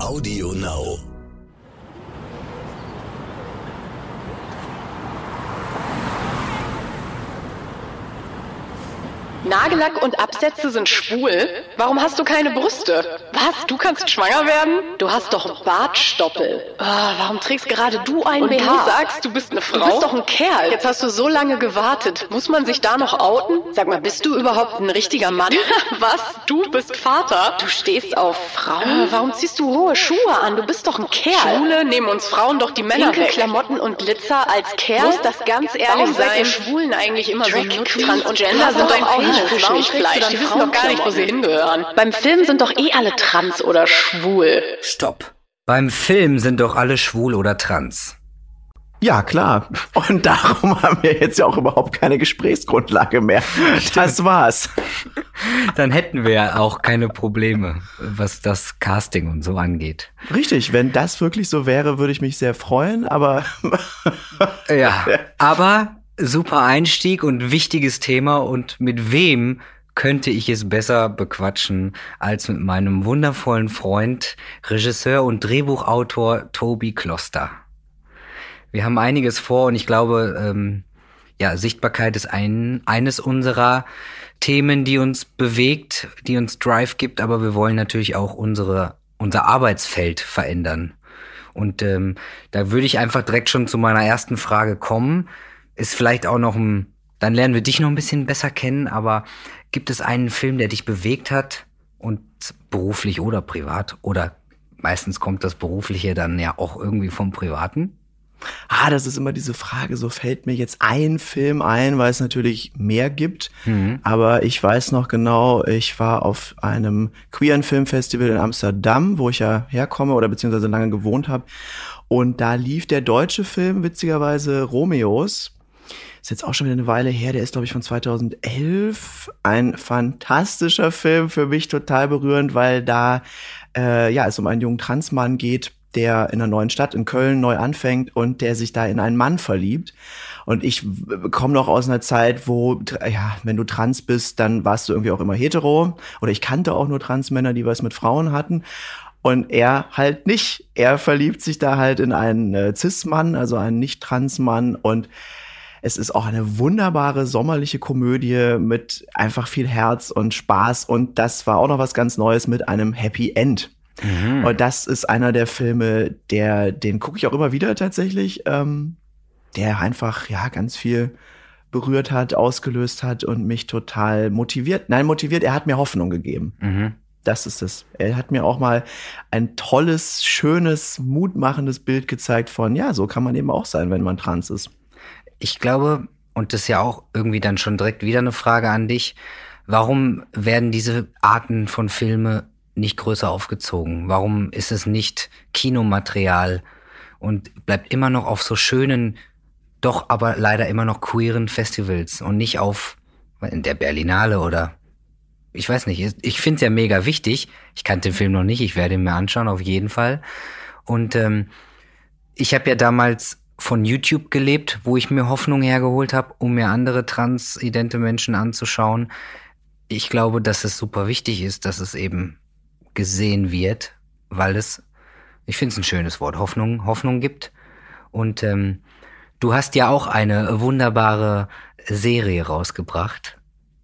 Audio Now. Nagellack und Absätze sind schwul? Warum hast du keine Brüste? Was? Du kannst schwanger werden? Du hast doch Bartstoppel. Oh, warum trägst gerade du ein und BH? du sagst, du bist eine Frau? Du bist doch ein Kerl. Jetzt hast du so lange gewartet. Muss man sich da noch outen? Sag mal, bist du überhaupt ein richtiger Mann? Was? Du bist Vater? Du stehst auf Frauen? Äh, warum ziehst du hohe Schuhe an? Du bist doch ein Kerl. Schwule nehmen uns Frauen doch die Männer Pinke weg. Klamotten und Glitzer als Kerl? Muss das ganz ehrlich warum sein? Warum Schwulen eigentlich immer Drag so Trans und Gender sind doch auch nicht Fleisch. Die wissen doch gar nicht, wo sie hingehören. Beim Film sind doch eh alle trans oder schwul. Stopp. Beim Film sind doch alle schwul oder trans. Ja, klar. Und darum haben wir jetzt ja auch überhaupt keine Gesprächsgrundlage mehr. Das war's. Dann hätten wir ja auch keine Probleme, was das Casting und so angeht. Richtig, wenn das wirklich so wäre, würde ich mich sehr freuen, aber. ja, aber super Einstieg und wichtiges Thema und mit wem könnte ich es besser bequatschen als mit meinem wundervollen Freund, Regisseur und Drehbuchautor Tobi Kloster. Wir haben einiges vor und ich glaube, ähm, ja, Sichtbarkeit ist ein, eines unserer Themen, die uns bewegt, die uns Drive gibt, aber wir wollen natürlich auch unsere, unser Arbeitsfeld verändern. Und ähm, da würde ich einfach direkt schon zu meiner ersten Frage kommen ist vielleicht auch noch ein, dann lernen wir dich noch ein bisschen besser kennen, aber gibt es einen Film, der dich bewegt hat und beruflich oder privat oder meistens kommt das berufliche dann ja auch irgendwie vom privaten? Ah, das ist immer diese Frage, so fällt mir jetzt ein Film ein, weil es natürlich mehr gibt. Mhm. Aber ich weiß noch genau, ich war auf einem queeren Filmfestival in Amsterdam, wo ich ja herkomme oder beziehungsweise lange gewohnt habe. Und da lief der deutsche Film, witzigerweise Romeos ist jetzt auch schon wieder eine Weile her, der ist, glaube ich, von 2011. Ein fantastischer Film, für mich total berührend, weil da äh, ja, es um einen jungen Transmann geht, der in einer neuen Stadt in Köln neu anfängt und der sich da in einen Mann verliebt. Und ich komme noch aus einer Zeit, wo, ja, wenn du trans bist, dann warst du irgendwie auch immer hetero. Oder ich kannte auch nur Transmänner, die was mit Frauen hatten. Und er halt nicht. Er verliebt sich da halt in einen äh, Cis-Mann, also einen Nicht-Trans-Mann. Und es ist auch eine wunderbare sommerliche Komödie mit einfach viel Herz und Spaß. Und das war auch noch was ganz Neues mit einem Happy End. Mhm. Und das ist einer der Filme, der, den gucke ich auch immer wieder tatsächlich, ähm, der einfach, ja, ganz viel berührt hat, ausgelöst hat und mich total motiviert. Nein, motiviert, er hat mir Hoffnung gegeben. Mhm. Das ist es. Er hat mir auch mal ein tolles, schönes, mutmachendes Bild gezeigt von, ja, so kann man eben auch sein, wenn man trans ist ich glaube, und das ist ja auch irgendwie dann schon direkt wieder eine Frage an dich, warum werden diese Arten von Filme nicht größer aufgezogen? Warum ist es nicht Kinomaterial und bleibt immer noch auf so schönen, doch aber leider immer noch queeren Festivals und nicht auf der Berlinale oder ich weiß nicht, ich finde es ja mega wichtig. Ich kannte den Film noch nicht, ich werde ihn mir anschauen, auf jeden Fall. Und ähm, ich habe ja damals von YouTube gelebt, wo ich mir Hoffnung hergeholt habe, um mir andere transidente Menschen anzuschauen. Ich glaube, dass es super wichtig ist, dass es eben gesehen wird, weil es, ich finde es ein schönes Wort, Hoffnung, Hoffnung gibt. Und ähm, du hast ja auch eine wunderbare Serie rausgebracht,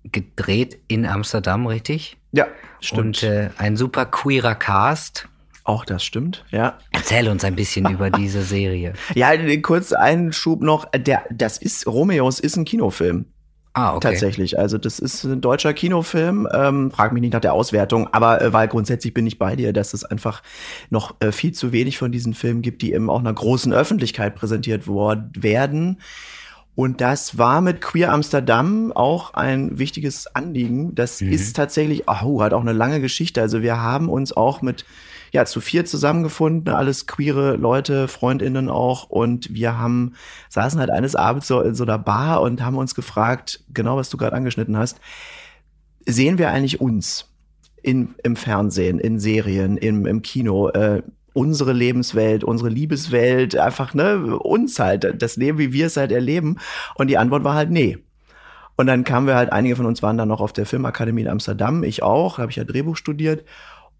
gedreht in Amsterdam, richtig? Ja, stimmt. Und äh, ein super queerer Cast. Auch das stimmt, ja. Erzähl uns ein bisschen über diese Serie. Ja, kurz einen Schub noch. Der, das ist, Romeos ist ein Kinofilm. Ah, okay. Tatsächlich. Also das ist ein deutscher Kinofilm. Ähm, frag mich nicht nach der Auswertung, aber äh, weil grundsätzlich bin ich bei dir, dass es einfach noch äh, viel zu wenig von diesen Filmen gibt, die eben auch einer großen Öffentlichkeit präsentiert worden werden. Und das war mit Queer Amsterdam auch ein wichtiges Anliegen. Das mhm. ist tatsächlich, oh, hat auch eine lange Geschichte. Also wir haben uns auch mit ja, zu vier zusammengefunden, alles queere Leute, Freundinnen auch. Und wir haben, saßen halt eines Abends so in so einer Bar und haben uns gefragt, genau was du gerade angeschnitten hast, sehen wir eigentlich uns in, im Fernsehen, in Serien, im, im Kino, äh, unsere Lebenswelt, unsere Liebeswelt, einfach, ne, uns halt, das Leben, wie wir es halt erleben. Und die Antwort war halt nee. Und dann kamen wir halt, einige von uns waren dann noch auf der Filmakademie in Amsterdam, ich auch, habe ich ja Drehbuch studiert.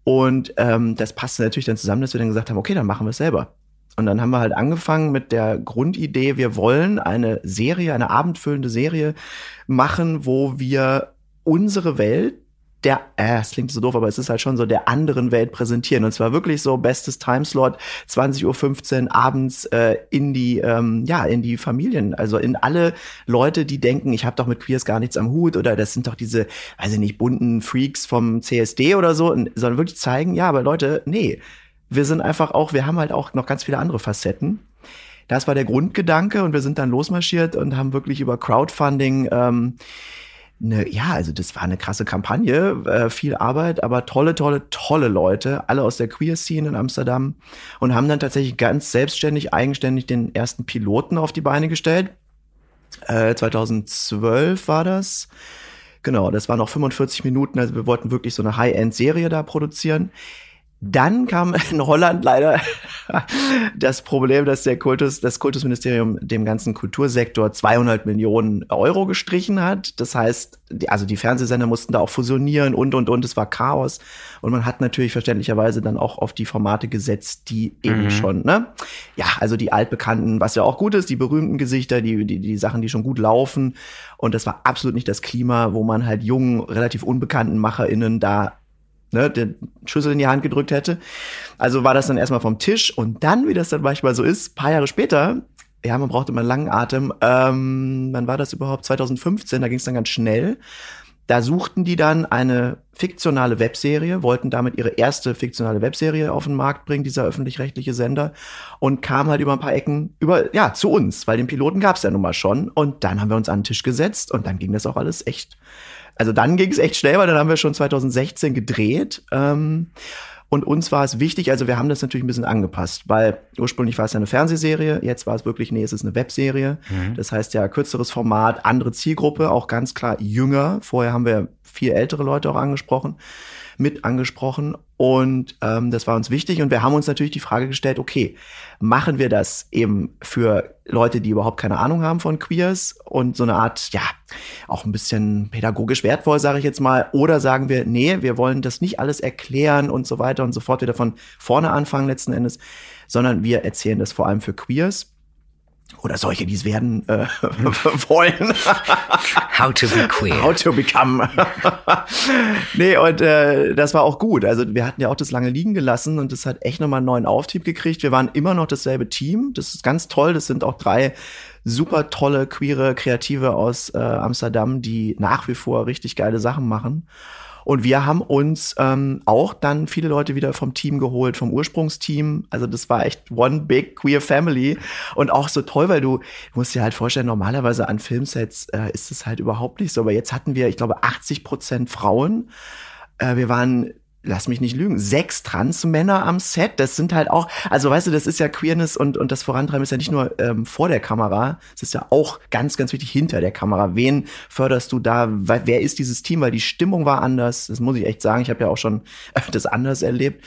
Und ähm, das passte natürlich dann zusammen, dass wir dann gesagt haben, okay, dann machen wir es selber. Und dann haben wir halt angefangen mit der Grundidee, wir wollen eine Serie, eine abendfüllende Serie machen, wo wir unsere Welt der, äh, es klingt so doof, aber es ist halt schon so der anderen Welt präsentieren. Und zwar wirklich so bestes Timeslot, 20.15 Uhr abends äh, in die, ähm, ja, in die Familien, also in alle Leute, die denken, ich habe doch mit Queers gar nichts am Hut oder das sind doch diese, weiß ich nicht, bunten Freaks vom CSD oder so, sondern wirklich zeigen, ja, aber Leute, nee, wir sind einfach auch, wir haben halt auch noch ganz viele andere Facetten. Das war der Grundgedanke und wir sind dann losmarschiert und haben wirklich über Crowdfunding ähm, eine, ja, also das war eine krasse Kampagne, äh, viel Arbeit, aber tolle, tolle, tolle Leute, alle aus der Queer-Scene in Amsterdam und haben dann tatsächlich ganz selbstständig, eigenständig den ersten Piloten auf die Beine gestellt. Äh, 2012 war das. Genau, das waren noch 45 Minuten, also wir wollten wirklich so eine High-End-Serie da produzieren. Dann kam in Holland leider das Problem, dass der Kultus, das Kultusministerium dem ganzen Kultursektor 200 Millionen Euro gestrichen hat. Das heißt, die, also die Fernsehsender mussten da auch fusionieren und, und, und. Es war Chaos. Und man hat natürlich verständlicherweise dann auch auf die Formate gesetzt, die eben mhm. schon, ne? Ja, also die altbekannten, was ja auch gut ist, die berühmten Gesichter, die, die, die Sachen, die schon gut laufen. Und das war absolut nicht das Klima, wo man halt jungen, relativ unbekannten MacherInnen da ne, den Schlüssel in die Hand gedrückt hätte. Also war das dann erstmal vom Tisch und dann, wie das dann manchmal so ist, paar Jahre später, ja, man brauchte immer einen langen Atem, ähm, wann war das überhaupt? 2015, da ging es dann ganz schnell. Da suchten die dann eine fiktionale Webserie, wollten damit ihre erste fiktionale Webserie auf den Markt bringen, dieser öffentlich-rechtliche Sender, und kamen halt über ein paar Ecken über, ja, zu uns, weil den Piloten gab es ja nun mal schon. Und dann haben wir uns an den Tisch gesetzt und dann ging das auch alles echt also dann ging es echt schnell, weil dann haben wir schon 2016 gedreht. Ähm, und uns war es wichtig, also wir haben das natürlich ein bisschen angepasst, weil ursprünglich war es ja eine Fernsehserie, jetzt war es wirklich, nee, es ist eine Webserie. Mhm. Das heißt ja kürzeres Format, andere Zielgruppe, auch ganz klar jünger. Vorher haben wir viel ältere Leute auch angesprochen mit angesprochen. Und ähm, das war uns wichtig. Und wir haben uns natürlich die Frage gestellt, okay, machen wir das eben für Leute, die überhaupt keine Ahnung haben von Queers und so eine Art, ja, auch ein bisschen pädagogisch wertvoll, sage ich jetzt mal, oder sagen wir, nee, wir wollen das nicht alles erklären und so weiter und so fort wieder von vorne anfangen letzten Endes, sondern wir erzählen das vor allem für Queers oder solche, die es werden äh, wollen. How to be queer. How to become. nee, und äh, das war auch gut. Also wir hatten ja auch das lange liegen gelassen und das hat echt nochmal einen neuen Auftrieb gekriegt. Wir waren immer noch dasselbe Team. Das ist ganz toll. Das sind auch drei super tolle, queere Kreative aus äh, Amsterdam, die nach wie vor richtig geile Sachen machen. Und wir haben uns ähm, auch dann viele Leute wieder vom Team geholt, vom Ursprungsteam. Also das war echt one big queer family. Und auch so toll, weil du, du musst dir halt vorstellen, normalerweise an Filmsets äh, ist es halt überhaupt nicht so. Aber jetzt hatten wir, ich glaube, 80 Prozent Frauen. Äh, wir waren lass mich nicht lügen, sechs Transmänner am Set. Das sind halt auch, also weißt du, das ist ja Queerness und, und das Vorantreiben ist ja nicht nur ähm, vor der Kamera, es ist ja auch ganz, ganz wichtig hinter der Kamera. Wen förderst du da? Wer ist dieses Team? Weil die Stimmung war anders, das muss ich echt sagen. Ich habe ja auch schon das anders erlebt.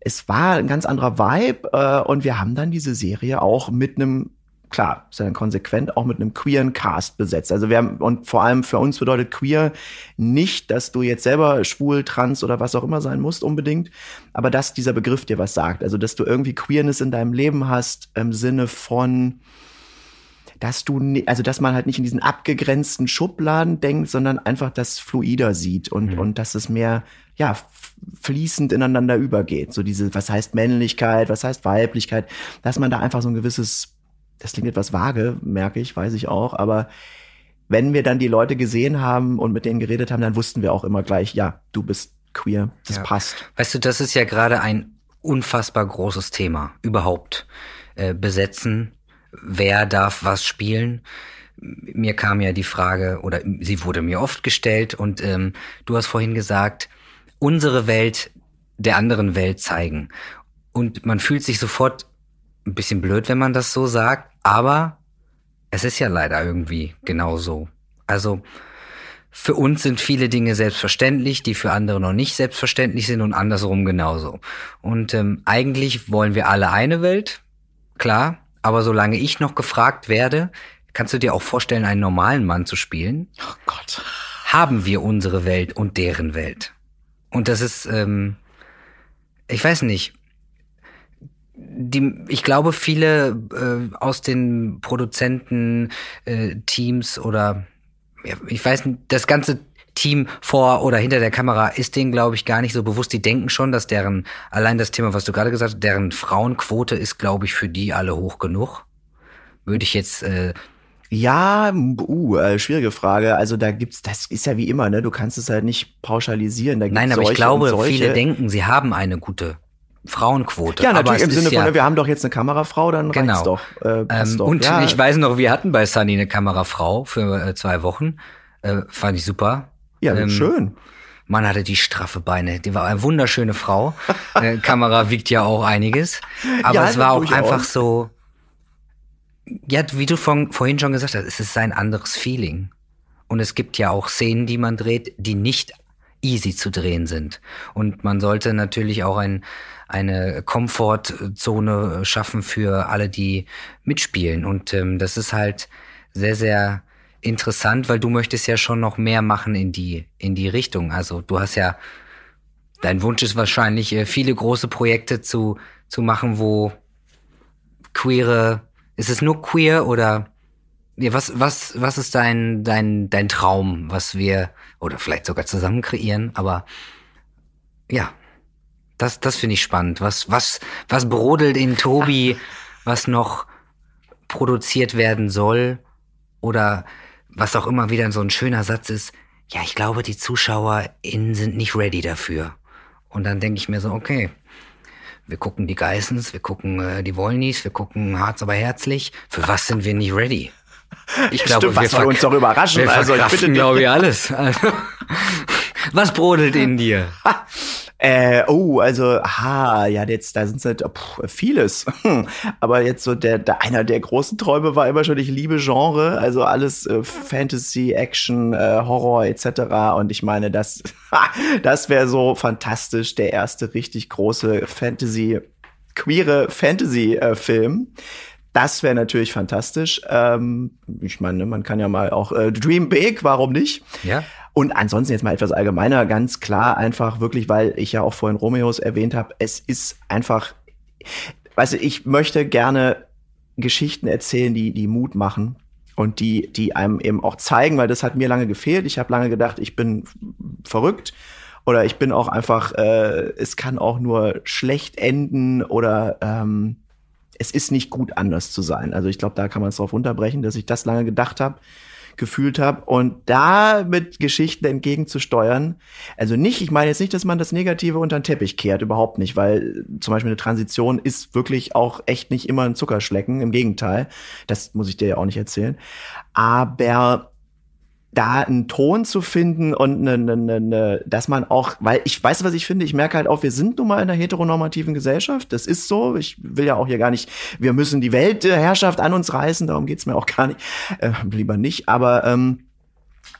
Es war ein ganz anderer Vibe äh, und wir haben dann diese Serie auch mit einem klar, ist ja dann konsequent auch mit einem queeren Cast besetzt. Also wir haben, und vor allem für uns bedeutet queer nicht, dass du jetzt selber schwul, trans oder was auch immer sein musst unbedingt, aber dass dieser Begriff dir was sagt. Also, dass du irgendwie Queerness in deinem Leben hast im Sinne von, dass du, also dass man halt nicht in diesen abgegrenzten Schubladen denkt, sondern einfach das fluider sieht und, mhm. und dass es mehr, ja, fließend ineinander übergeht. So diese, was heißt Männlichkeit, was heißt Weiblichkeit, dass man da einfach so ein gewisses das klingt etwas vage, merke ich, weiß ich auch, aber wenn wir dann die Leute gesehen haben und mit denen geredet haben, dann wussten wir auch immer gleich, ja, du bist queer, das ja. passt. Weißt du, das ist ja gerade ein unfassbar großes Thema überhaupt. Äh, besetzen, wer darf was spielen? Mir kam ja die Frage, oder sie wurde mir oft gestellt, und ähm, du hast vorhin gesagt, unsere Welt der anderen Welt zeigen. Und man fühlt sich sofort ein bisschen blöd, wenn man das so sagt, aber es ist ja leider irgendwie genauso. Also für uns sind viele Dinge selbstverständlich, die für andere noch nicht selbstverständlich sind und andersrum genauso. Und ähm, eigentlich wollen wir alle eine Welt, klar, aber solange ich noch gefragt werde, kannst du dir auch vorstellen, einen normalen Mann zu spielen? Oh Gott. Haben wir unsere Welt und deren Welt. Und das ist ähm, ich weiß nicht. Die, ich glaube, viele äh, aus den Produzenten-Teams äh, oder ich weiß nicht, das ganze Team vor oder hinter der Kamera ist denen, glaube ich, gar nicht so bewusst. Die denken schon, dass deren, allein das Thema, was du gerade gesagt hast, deren Frauenquote ist, glaube ich, für die alle hoch genug. Würde ich jetzt äh, ja, uh, äh, schwierige Frage. Also da gibt's, das ist ja wie immer, ne? Du kannst es halt nicht pauschalisieren. Da gibt's Nein, aber ich glaube, viele denken, sie haben eine gute Frauenquote. Ja, natürlich im Sinne von, ja, wir haben doch jetzt eine Kamerafrau, dann genau. reicht's doch. Äh, ähm, doch. Und ja. ich weiß noch, wir hatten bei Sunny eine Kamerafrau für äh, zwei Wochen. Äh, fand ich super. Ja, ähm, schön. Man hatte die straffe Beine. Die war eine wunderschöne Frau. äh, Kamera wiegt ja auch einiges. Aber ja, es war auch einfach so, ja, wie du von, vorhin schon gesagt hast, es ist ein anderes Feeling. Und es gibt ja auch Szenen, die man dreht, die nicht easy zu drehen sind. Und man sollte natürlich auch ein, eine Komfortzone schaffen für alle, die mitspielen. Und ähm, das ist halt sehr, sehr interessant, weil du möchtest ja schon noch mehr machen in die, in die Richtung. Also du hast ja, dein Wunsch ist wahrscheinlich, äh, viele große Projekte zu, zu machen, wo queere ist es nur queer oder ja, was, was, was ist dein, dein, dein Traum, was wir, oder vielleicht sogar zusammen kreieren, aber ja, das, das finde ich spannend. Was, was, was brodelt in Tobi, was noch produziert werden soll? Oder was auch immer wieder so ein schöner Satz ist, ja, ich glaube, die ZuschauerInnen sind nicht ready dafür. Und dann denke ich mir so, okay, wir gucken die Geissens, wir gucken äh, die Wollnies, wir gucken Harz aber herzlich. Für was sind wir nicht ready? Ich glaube, Stimmt, wir uns doch überraschen. Wir also ich bitte glaube ich alles. Also, was brodelt in dir? Äh, oh, also, ha, ja, jetzt, da sind halt pff, vieles. Aber jetzt so der, der, einer der großen Träume war immer schon, ich liebe Genre, also alles äh, Fantasy, Action, äh, Horror etc. Und ich meine, das, das wäre so fantastisch, der erste richtig große Fantasy, queere Fantasy-Film. Äh, das wäre natürlich fantastisch. Ähm, ich meine, man kann ja mal auch äh, Dream Big, warum nicht? Ja. Und ansonsten jetzt mal etwas allgemeiner, ganz klar einfach wirklich, weil ich ja auch vorhin Romeos erwähnt habe, es ist einfach, weißt du, ich möchte gerne Geschichten erzählen, die, die Mut machen und die, die einem eben auch zeigen, weil das hat mir lange gefehlt. Ich habe lange gedacht, ich bin verrückt oder ich bin auch einfach, äh, es kann auch nur schlecht enden oder ähm, es ist nicht gut anders zu sein. Also ich glaube, da kann man es drauf unterbrechen, dass ich das lange gedacht habe gefühlt habe und da mit Geschichten entgegenzusteuern. Also nicht, ich meine jetzt nicht, dass man das Negative unter den Teppich kehrt, überhaupt nicht, weil zum Beispiel eine Transition ist wirklich auch echt nicht immer ein Zuckerschlecken, im Gegenteil. Das muss ich dir ja auch nicht erzählen. Aber da einen Ton zu finden und ne, ne, ne, ne, dass man auch, weil ich weiß, was ich finde, ich merke halt auch, wir sind nun mal in einer heteronormativen Gesellschaft. Das ist so. Ich will ja auch hier gar nicht, wir müssen die Weltherrschaft an uns reißen, darum geht's mir auch gar nicht. Äh, lieber nicht. Aber ähm,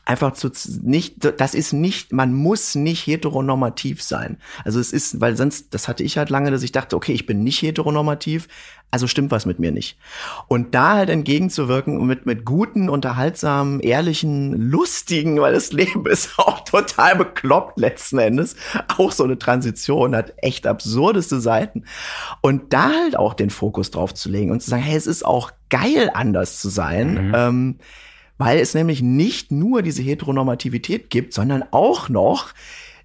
einfach zu nicht, das ist nicht, man muss nicht heteronormativ sein. Also es ist, weil sonst, das hatte ich halt lange, dass ich dachte, okay, ich bin nicht heteronormativ, also stimmt was mit mir nicht. Und da halt entgegenzuwirken und mit, mit guten, unterhaltsamen, ehrlichen, lustigen, weil das Leben ist auch total bekloppt letzten Endes. Auch so eine Transition hat echt absurdeste Seiten. Und da halt auch den Fokus drauf zu legen und zu sagen, hey, es ist auch geil, anders zu sein. Mhm. Ähm, weil es nämlich nicht nur diese Heteronormativität gibt, sondern auch noch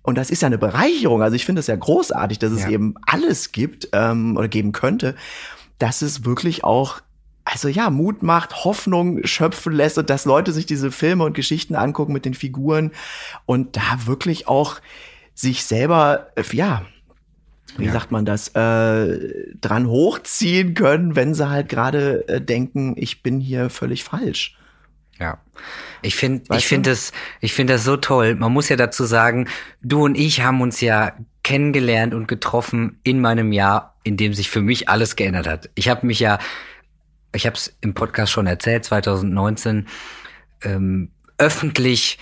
und das ist ja eine Bereicherung. Also ich finde es ja großartig, dass es ja. eben alles gibt ähm, oder geben könnte, dass es wirklich auch also ja, Mut macht, Hoffnung schöpfen lässt und dass Leute sich diese Filme und Geschichten angucken mit den Figuren und da wirklich auch sich selber, äh, ja, wie ja. sagt man das, äh, dran hochziehen können, wenn sie halt gerade äh, denken, ich bin hier völlig falsch. Ja. Ich finde, ich finde das, ich finde das so toll. Man muss ja dazu sagen, du und ich haben uns ja kennengelernt und getroffen in meinem Jahr, in dem sich für mich alles geändert hat. Ich habe mich ja, ich habe es im Podcast schon erzählt, 2019 ähm, öffentlich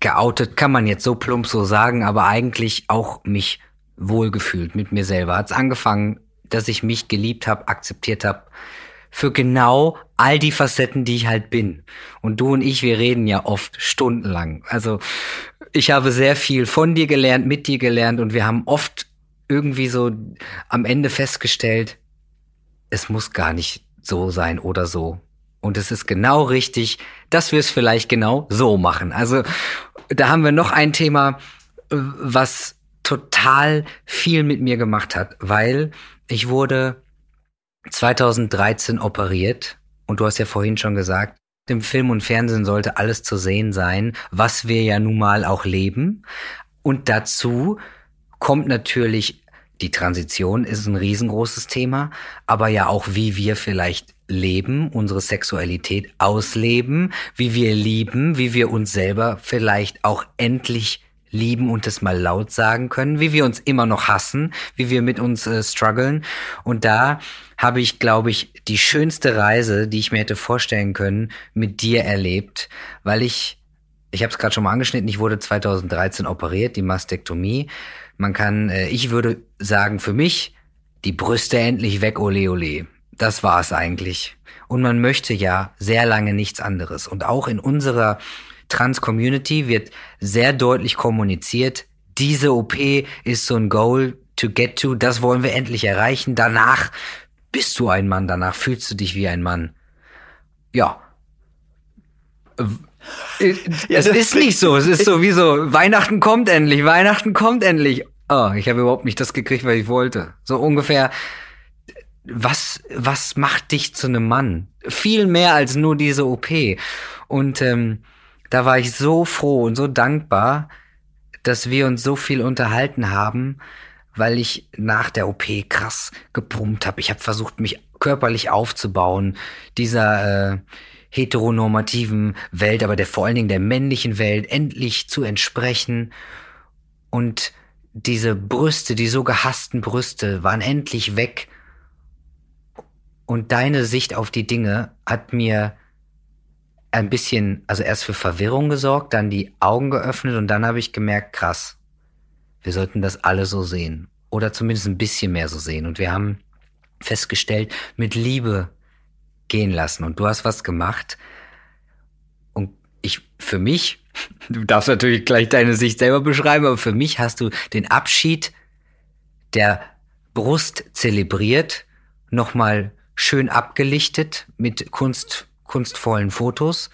geoutet, kann man jetzt so plump so sagen, aber eigentlich auch mich wohlgefühlt mit mir selber. Hat's angefangen, dass ich mich geliebt habe, akzeptiert habe, für genau all die Facetten, die ich halt bin. Und du und ich, wir reden ja oft stundenlang. Also ich habe sehr viel von dir gelernt, mit dir gelernt und wir haben oft irgendwie so am Ende festgestellt, es muss gar nicht so sein oder so. Und es ist genau richtig, dass wir es vielleicht genau so machen. Also da haben wir noch ein Thema, was total viel mit mir gemacht hat, weil ich wurde 2013 operiert und du hast ja vorhin schon gesagt, im Film und Fernsehen sollte alles zu sehen sein, was wir ja nun mal auch leben. Und dazu kommt natürlich die Transition ist ein riesengroßes Thema, aber ja auch, wie wir vielleicht leben, unsere Sexualität ausleben, wie wir lieben, wie wir uns selber vielleicht auch endlich lieben und es mal laut sagen können, wie wir uns immer noch hassen, wie wir mit uns äh, strugglen. Und da habe ich, glaube ich, die schönste Reise, die ich mir hätte vorstellen können, mit dir erlebt, weil ich, ich habe es gerade schon mal angeschnitten, ich wurde 2013 operiert, die Mastektomie. Man kann, äh, ich würde sagen, für mich, die Brüste endlich weg, ole ole. Das war es eigentlich. Und man möchte ja sehr lange nichts anderes. Und auch in unserer Trans-Community wird sehr deutlich kommuniziert, diese OP ist so ein Goal to get to, das wollen wir endlich erreichen. Danach bist du ein Mann, danach fühlst du dich wie ein Mann. Ja. Ja, es ist nicht so. Es ist sowieso, Weihnachten kommt endlich, Weihnachten kommt endlich. Oh, ich habe überhaupt nicht das gekriegt, was ich wollte. So ungefähr. Was, was macht dich zu einem Mann? Viel mehr als nur diese OP. Und ähm, da war ich so froh und so dankbar, dass wir uns so viel unterhalten haben, weil ich nach der OP krass gepumpt habe. Ich habe versucht, mich körperlich aufzubauen, dieser äh, heteronormativen Welt, aber der vor allen Dingen der männlichen Welt endlich zu entsprechen. Und diese Brüste, die so gehassten Brüste, waren endlich weg. Und deine Sicht auf die Dinge hat mir ein bisschen, also erst für Verwirrung gesorgt, dann die Augen geöffnet und dann habe ich gemerkt, krass, wir sollten das alle so sehen. Oder zumindest ein bisschen mehr so sehen. Und wir haben festgestellt, mit Liebe gehen lassen. Und du hast was gemacht. Und ich, für mich, du darfst natürlich gleich deine Sicht selber beschreiben, aber für mich hast du den Abschied der Brust zelebriert, nochmal schön abgelichtet mit Kunst kunstvollen Fotos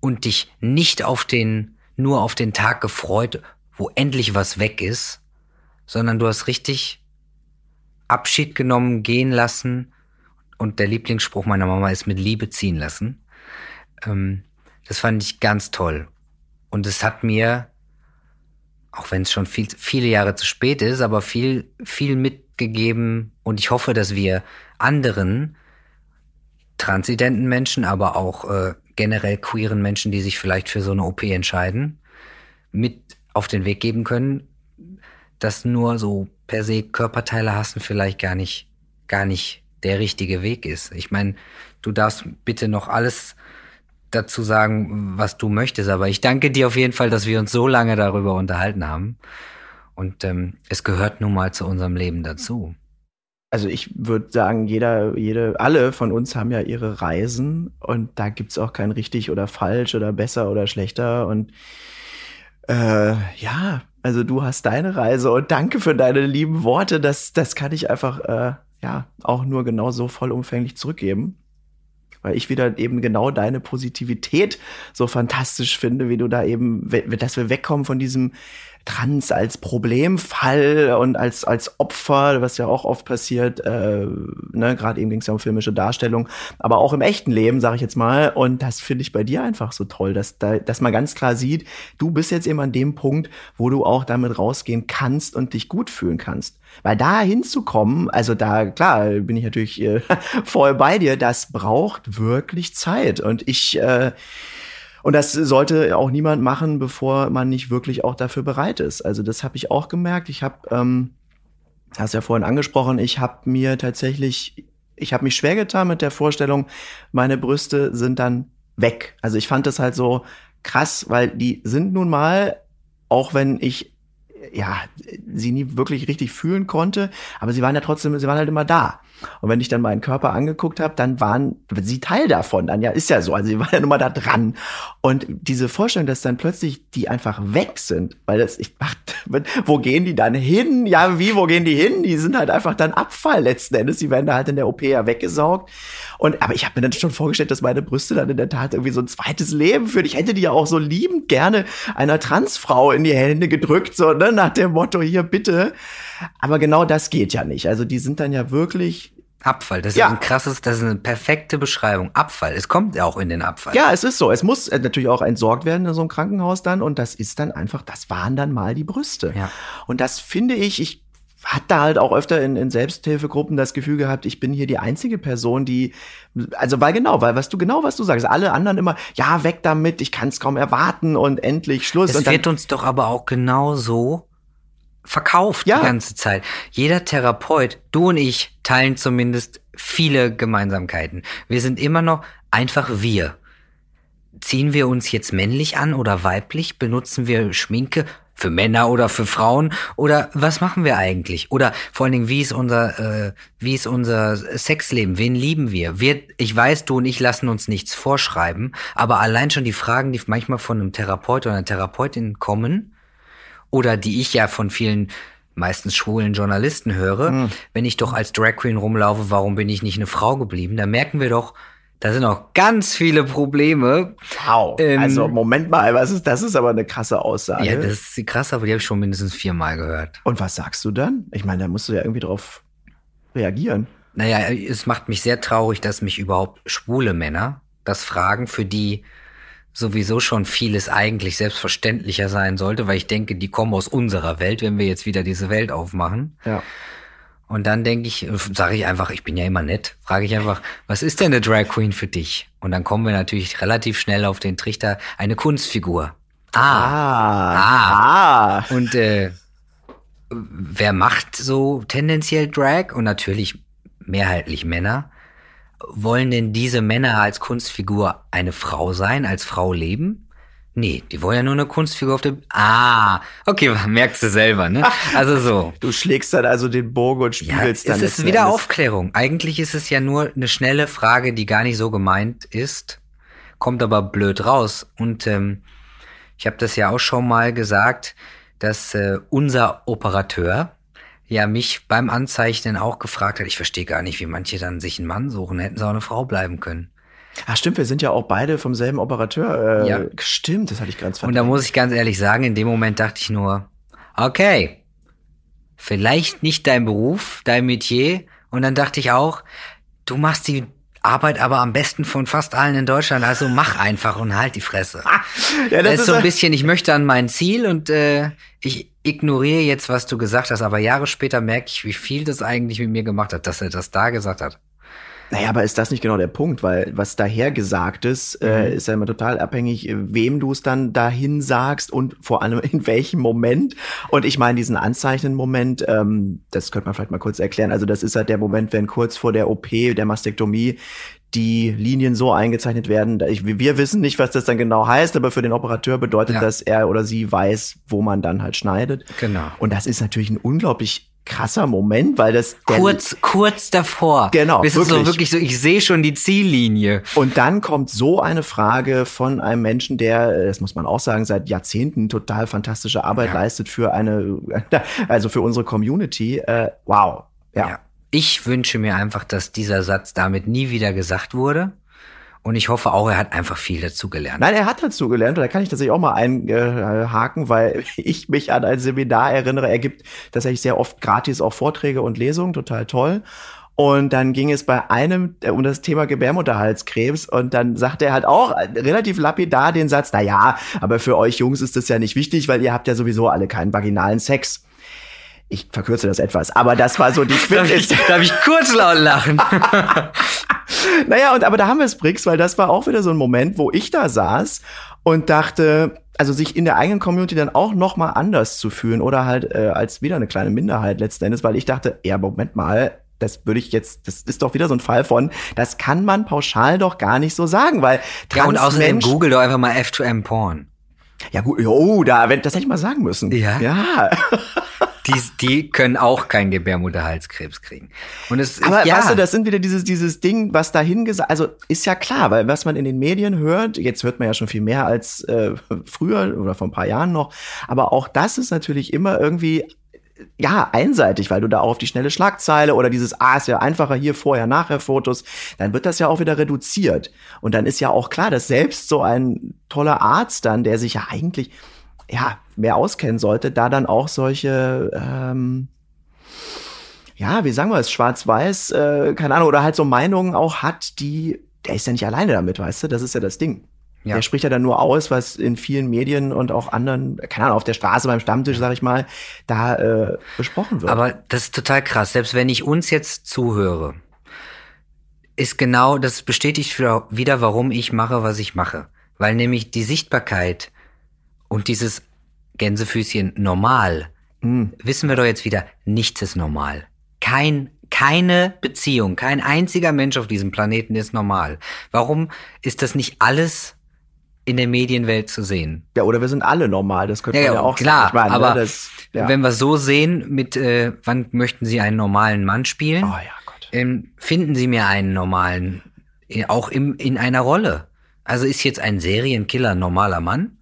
und dich nicht auf den, nur auf den Tag gefreut, wo endlich was weg ist, sondern du hast richtig Abschied genommen, gehen lassen und der Lieblingsspruch meiner Mama ist mit Liebe ziehen lassen. Ähm, das fand ich ganz toll. Und es hat mir, auch wenn es schon viel, viele Jahre zu spät ist, aber viel, viel mitgegeben und ich hoffe, dass wir anderen transidenten Menschen, aber auch äh, generell queeren Menschen, die sich vielleicht für so eine OP entscheiden, mit auf den Weg geben können, dass nur so per se Körperteile hassen vielleicht gar nicht, gar nicht der richtige Weg ist. Ich meine, du darfst bitte noch alles dazu sagen, was du möchtest, aber ich danke dir auf jeden Fall, dass wir uns so lange darüber unterhalten haben. Und ähm, es gehört nun mal zu unserem Leben dazu also ich würde sagen, jeder, jede, alle von uns haben ja ihre Reisen und da gibt's auch kein richtig oder falsch oder besser oder schlechter. Und äh, ja, also du hast deine Reise und danke für deine lieben Worte. Das, das kann ich einfach äh, ja auch nur genau so vollumfänglich zurückgeben. Weil ich wieder eben genau deine Positivität so fantastisch finde, wie du da eben, dass wir wegkommen von diesem Trans als Problemfall und als, als Opfer, was ja auch oft passiert, äh, ne, gerade eben ging es ja um filmische Darstellung, aber auch im echten Leben, sage ich jetzt mal. Und das finde ich bei dir einfach so toll, dass, da, dass man ganz klar sieht, du bist jetzt eben an dem Punkt, wo du auch damit rausgehen kannst und dich gut fühlen kannst. Weil da hinzukommen, also da, klar, bin ich natürlich äh, voll bei dir, das braucht wirklich Zeit. Und ich äh, und das sollte auch niemand machen, bevor man nicht wirklich auch dafür bereit ist. Also das habe ich auch gemerkt. Ich habe, ähm, hast ja vorhin angesprochen, ich habe mir tatsächlich, ich habe mich schwer getan mit der Vorstellung, meine Brüste sind dann weg. Also ich fand das halt so krass, weil die sind nun mal, auch wenn ich ja sie nie wirklich richtig fühlen konnte, aber sie waren ja trotzdem, sie waren halt immer da. Und wenn ich dann meinen Körper angeguckt habe, dann waren sie Teil davon. Dann ja, ist ja so. Also sie waren ja nun mal da dran. Und diese Vorstellung, dass dann plötzlich die einfach weg sind, weil das, ich ach, wo gehen die dann hin? Ja, wie, wo gehen die hin? Die sind halt einfach dann Abfall letzten Endes. Die werden da halt in der OP ja weggesaugt. Und, aber ich habe mir dann schon vorgestellt, dass meine Brüste dann in der Tat irgendwie so ein zweites Leben führen. Ich hätte die ja auch so liebend gerne einer Transfrau in die Hände gedrückt, so, ne, nach dem Motto, hier bitte. Aber genau das geht ja nicht. Also die sind dann ja wirklich Abfall, das ja. ist ein krasses, das ist eine perfekte Beschreibung. Abfall, es kommt ja auch in den Abfall. Ja, es ist so. Es muss äh, natürlich auch entsorgt werden in so einem Krankenhaus dann und das ist dann einfach, das waren dann mal die Brüste. Ja. Und das finde ich, ich hat da halt auch öfter in, in Selbsthilfegruppen das Gefühl gehabt, ich bin hier die einzige Person, die, also weil genau, weil was du genau was du sagst, alle anderen immer, ja weg damit, ich kann es kaum erwarten und endlich Schluss. Es wird uns doch aber auch genauso verkauft ja. die ganze Zeit. Jeder Therapeut, du und ich, teilen zumindest viele Gemeinsamkeiten. Wir sind immer noch einfach wir. Ziehen wir uns jetzt männlich an oder weiblich? Benutzen wir Schminke? für Männer oder für Frauen oder was machen wir eigentlich oder vor allen Dingen wie ist unser äh, wie ist unser Sexleben wen lieben wir wir ich weiß du und ich lassen uns nichts vorschreiben aber allein schon die Fragen die manchmal von einem Therapeut oder einer Therapeutin kommen oder die ich ja von vielen meistens schwulen Journalisten höre mhm. wenn ich doch als Drag Queen rumlaufe warum bin ich nicht eine Frau geblieben da merken wir doch da sind auch ganz viele Probleme. Wow. Ähm, also Moment mal, was ist das? Ist aber eine krasse Aussage. Ja, das ist die krasse, aber die habe ich schon mindestens viermal gehört. Und was sagst du dann? Ich meine, da musst du ja irgendwie drauf reagieren. Naja, es macht mich sehr traurig, dass mich überhaupt schwule Männer das fragen, für die sowieso schon vieles eigentlich selbstverständlicher sein sollte, weil ich denke, die kommen aus unserer Welt, wenn wir jetzt wieder diese Welt aufmachen. Ja. Und dann denke ich, sage ich einfach, ich bin ja immer nett, frage ich einfach, was ist denn eine Drag Queen für dich? Und dann kommen wir natürlich relativ schnell auf den Trichter, eine Kunstfigur. Ah, ah, ah. ah. Und äh, wer macht so tendenziell Drag? Und natürlich mehrheitlich Männer. Wollen denn diese Männer als Kunstfigur eine Frau sein, als Frau leben? Nee, die wollen ja nur eine Kunstfigur auf dem. Ah, okay, merkst du selber, ne? Also so. Du schlägst dann also den Bogen und spiegelst ja, dann. Es ist wieder Endes. Aufklärung. Eigentlich ist es ja nur eine schnelle Frage, die gar nicht so gemeint ist, kommt aber blöd raus. Und ähm, ich habe das ja auch schon mal gesagt, dass äh, unser Operateur ja mich beim Anzeichnen auch gefragt hat. Ich verstehe gar nicht, wie manche dann sich einen Mann suchen, hätten sie auch eine Frau bleiben können. Ach stimmt, wir sind ja auch beide vom selben Operateur. Äh, ja. Stimmt, das hatte ich ganz vergessen. Und da muss ich ganz ehrlich sagen, in dem Moment dachte ich nur, okay, vielleicht nicht dein Beruf, dein Metier. Und dann dachte ich auch, du machst die Arbeit aber am besten von fast allen in Deutschland, also mach einfach und halt die Fresse. ja, das, das ist so ein bisschen, ich möchte an mein Ziel und äh, ich ignoriere jetzt, was du gesagt hast, aber Jahre später merke ich, wie viel das eigentlich mit mir gemacht hat, dass er das da gesagt hat. Naja, aber ist das nicht genau der Punkt? Weil was daher gesagt ist, äh, mhm. äh, ist ja immer total abhängig, wem du es dann dahin sagst und vor allem in welchem Moment. Und ich meine, diesen Anzeichnen-Moment, ähm, das könnte man vielleicht mal kurz erklären. Also das ist halt der Moment, wenn kurz vor der OP, der Mastektomie, die Linien so eingezeichnet werden. Ich, wir wissen nicht, was das dann genau heißt, aber für den Operateur bedeutet ja. das, er oder sie weiß, wo man dann halt schneidet. Genau. Und das ist natürlich ein unglaublich krasser Moment, weil das kurz kurz davor. Genau, wirklich. so wirklich so. Ich sehe schon die Ziellinie. Und dann kommt so eine Frage von einem Menschen, der, äh, das muss man auch sagen, seit Jahrzehnten total fantastische Arbeit ja. leistet für eine, also für unsere Community. Äh, wow, ja. ja. Ich wünsche mir einfach, dass dieser Satz damit nie wieder gesagt wurde. Und ich hoffe auch, er hat einfach viel dazu gelernt. Nein, er hat dazu gelernt. Und da kann ich tatsächlich auch mal einhaken, weil ich mich an ein Seminar erinnere. Er gibt tatsächlich sehr oft gratis auch Vorträge und Lesungen. Total toll. Und dann ging es bei einem äh, um das Thema Gebärmutterhalskrebs und dann sagte er halt auch relativ lapidar den Satz, na ja, aber für euch Jungs ist das ja nicht wichtig, weil ihr habt ja sowieso alle keinen vaginalen Sex. Ich verkürze das etwas, aber das war so die Quintessenz. darf, ich, darf ich kurz laut lachen? naja, und aber da haben wir es, Brix, weil das war auch wieder so ein Moment, wo ich da saß und dachte, also sich in der eigenen Community dann auch noch mal anders zu fühlen oder halt äh, als wieder eine kleine Minderheit letzten Endes, weil ich dachte, ja, Moment mal, das würde ich jetzt, das ist doch wieder so ein Fall von, das kann man pauschal doch gar nicht so sagen, weil Trans Ja, und außerdem Google doch einfach mal F2M Porn. Ja gut, oh, da, das hätte ich mal sagen müssen. Ja. Ja. die, die können auch keinen Gebärmutterhalskrebs kriegen. Und es, Aber ja. weißt du, das sind wieder dieses, dieses Ding, was dahin gesagt, also ist ja klar, weil was man in den Medien hört, jetzt hört man ja schon viel mehr als äh, früher oder vor ein paar Jahren noch, aber auch das ist natürlich immer irgendwie ja, einseitig, weil du da auch auf die schnelle Schlagzeile oder dieses, ah, ist ja einfacher hier, vorher, nachher Fotos, dann wird das ja auch wieder reduziert. Und dann ist ja auch klar, dass selbst so ein toller Arzt dann, der sich ja eigentlich, ja, mehr auskennen sollte, da dann auch solche, ähm, ja, wie sagen wir es, schwarz-weiß, äh, keine Ahnung, oder halt so Meinungen auch hat, die, der ist ja nicht alleine damit, weißt du, das ist ja das Ding. Ja. Der spricht ja dann nur aus, was in vielen Medien und auch anderen, keine Ahnung, auf der Straße beim Stammtisch, sag ich mal, da äh, besprochen wird. Aber das ist total krass. Selbst wenn ich uns jetzt zuhöre, ist genau, das bestätigt wieder, warum ich mache, was ich mache. Weil nämlich die Sichtbarkeit und dieses Gänsefüßchen normal, mhm. wissen wir doch jetzt wieder, nichts ist normal. Kein, keine Beziehung, kein einziger Mensch auf diesem Planeten ist normal. Warum ist das nicht alles in der Medienwelt zu sehen? Ja, oder wir sind alle normal, das könnte ja, man ja auch klar, sagen. Meine, aber ne, das, ja. wenn wir so sehen, mit äh, wann möchten Sie einen normalen Mann spielen? Oh ja, Gott. Ähm, finden Sie mir einen normalen, äh, auch im, in einer Rolle. Also ist jetzt ein Serienkiller ein normaler Mann?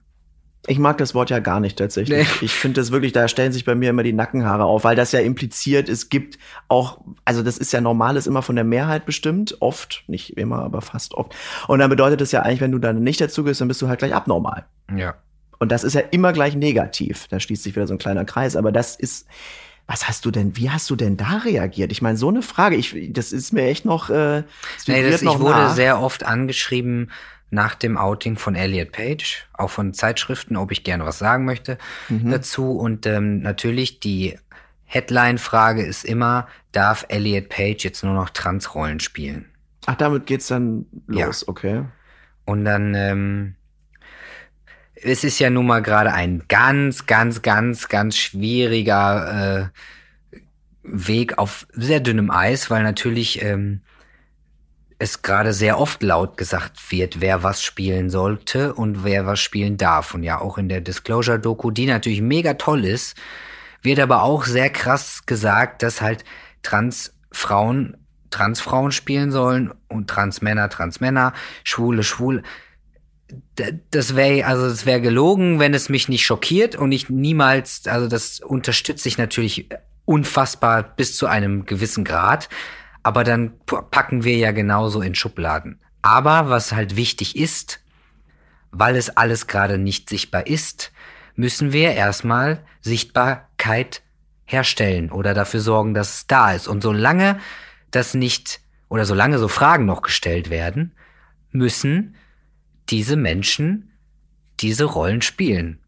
Ich mag das Wort ja gar nicht tatsächlich. Nee. Ich finde das wirklich, da stellen sich bei mir immer die Nackenhaare auf, weil das ja impliziert, es gibt auch, also das ist ja normal, ist immer von der Mehrheit bestimmt, oft, nicht immer, aber fast oft. Und dann bedeutet das ja eigentlich, wenn du dann nicht dazu gehst, dann bist du halt gleich abnormal. Ja. Und das ist ja immer gleich negativ. Da schließt sich wieder so ein kleiner Kreis. Aber das ist, was hast du denn, wie hast du denn da reagiert? Ich meine, so eine Frage, ich, das ist mir echt noch, äh, nee, das, noch ich wurde nach. sehr oft angeschrieben, nach dem Outing von Elliot Page, auch von Zeitschriften, ob ich gerne was sagen möchte mhm. dazu. Und ähm, natürlich die Headline-Frage ist immer, darf Elliot Page jetzt nur noch Transrollen spielen? Ach, damit geht's dann los, ja. okay. Und dann, ähm, es ist ja nun mal gerade ein ganz, ganz, ganz, ganz schwieriger äh, Weg auf sehr dünnem Eis, weil natürlich ähm, es gerade sehr oft laut gesagt wird, wer was spielen sollte und wer was spielen darf. Und ja, auch in der Disclosure-Doku, die natürlich mega toll ist, wird aber auch sehr krass gesagt, dass halt Transfrauen Transfrauen spielen sollen und Transmänner Transmänner, Schwule Schwule. Das wäre also das wäre gelogen, wenn es mich nicht schockiert und ich niemals, also das unterstütze ich natürlich unfassbar bis zu einem gewissen Grad aber dann packen wir ja genauso in Schubladen. Aber was halt wichtig ist, weil es alles gerade nicht sichtbar ist, müssen wir erstmal Sichtbarkeit herstellen oder dafür sorgen, dass es da ist. Und solange das nicht oder solange so Fragen noch gestellt werden, müssen diese Menschen diese Rollen spielen.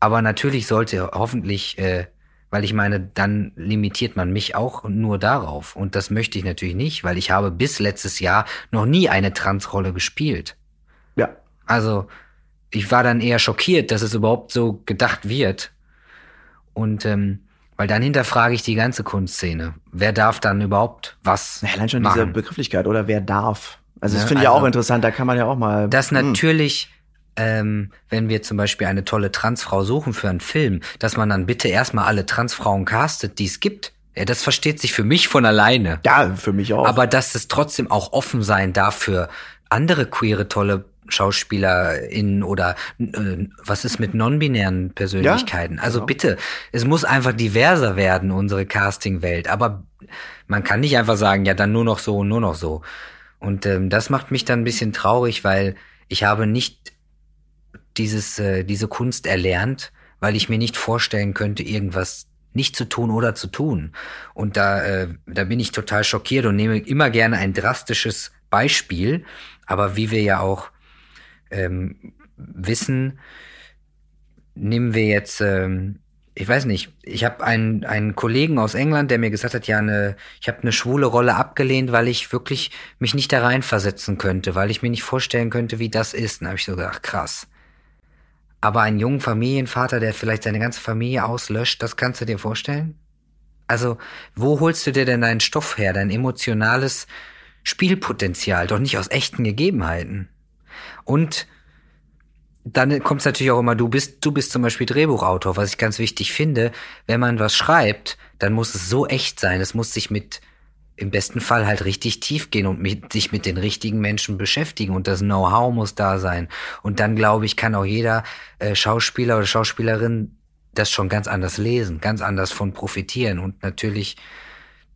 Aber natürlich sollte hoffentlich äh, weil ich meine, dann limitiert man mich auch nur darauf. Und das möchte ich natürlich nicht, weil ich habe bis letztes Jahr noch nie eine Transrolle gespielt. Ja. Also, ich war dann eher schockiert, dass es überhaupt so gedacht wird. Und ähm, weil dann hinterfrage ich die ganze Kunstszene. Wer darf dann überhaupt was? Ja, allein schon machen? diese Begrifflichkeit oder wer darf. Also das ja, finde ich also, auch interessant, da kann man ja auch mal. Das hm. natürlich ähm, wenn wir zum Beispiel eine tolle Transfrau suchen für einen Film, dass man dann bitte erstmal alle Transfrauen castet, die es gibt. Ja, das versteht sich für mich von alleine. Ja, für mich auch. Aber dass es trotzdem auch offen sein darf für andere queere tolle SchauspielerInnen oder äh, was ist mit non-binären Persönlichkeiten? Ja, also genau. bitte, es muss einfach diverser werden, unsere Casting-Welt. Aber man kann nicht einfach sagen, ja, dann nur noch so und nur noch so. Und ähm, das macht mich dann ein bisschen traurig, weil ich habe nicht dieses, äh, diese Kunst erlernt, weil ich mir nicht vorstellen könnte, irgendwas nicht zu tun oder zu tun. Und da, äh, da bin ich total schockiert und nehme immer gerne ein drastisches Beispiel. Aber wie wir ja auch ähm, wissen, nehmen wir jetzt, ähm, ich weiß nicht, ich habe einen, einen Kollegen aus England, der mir gesagt hat, ja, eine, ich habe eine schwule Rolle abgelehnt, weil ich wirklich mich nicht da reinversetzen könnte, weil ich mir nicht vorstellen könnte, wie das ist. Und habe ich so gedacht, krass. Aber einen jungen Familienvater, der vielleicht seine ganze Familie auslöscht, das kannst du dir vorstellen? Also, wo holst du dir denn deinen Stoff her, dein emotionales Spielpotenzial? Doch nicht aus echten Gegebenheiten. Und dann kommt es natürlich auch immer, du bist, du bist zum Beispiel Drehbuchautor, was ich ganz wichtig finde. Wenn man was schreibt, dann muss es so echt sein. Es muss sich mit, im besten Fall halt richtig tief gehen und mit, sich mit den richtigen Menschen beschäftigen und das Know-how muss da sein. Und dann glaube ich, kann auch jeder äh, Schauspieler oder Schauspielerin das schon ganz anders lesen, ganz anders von profitieren und natürlich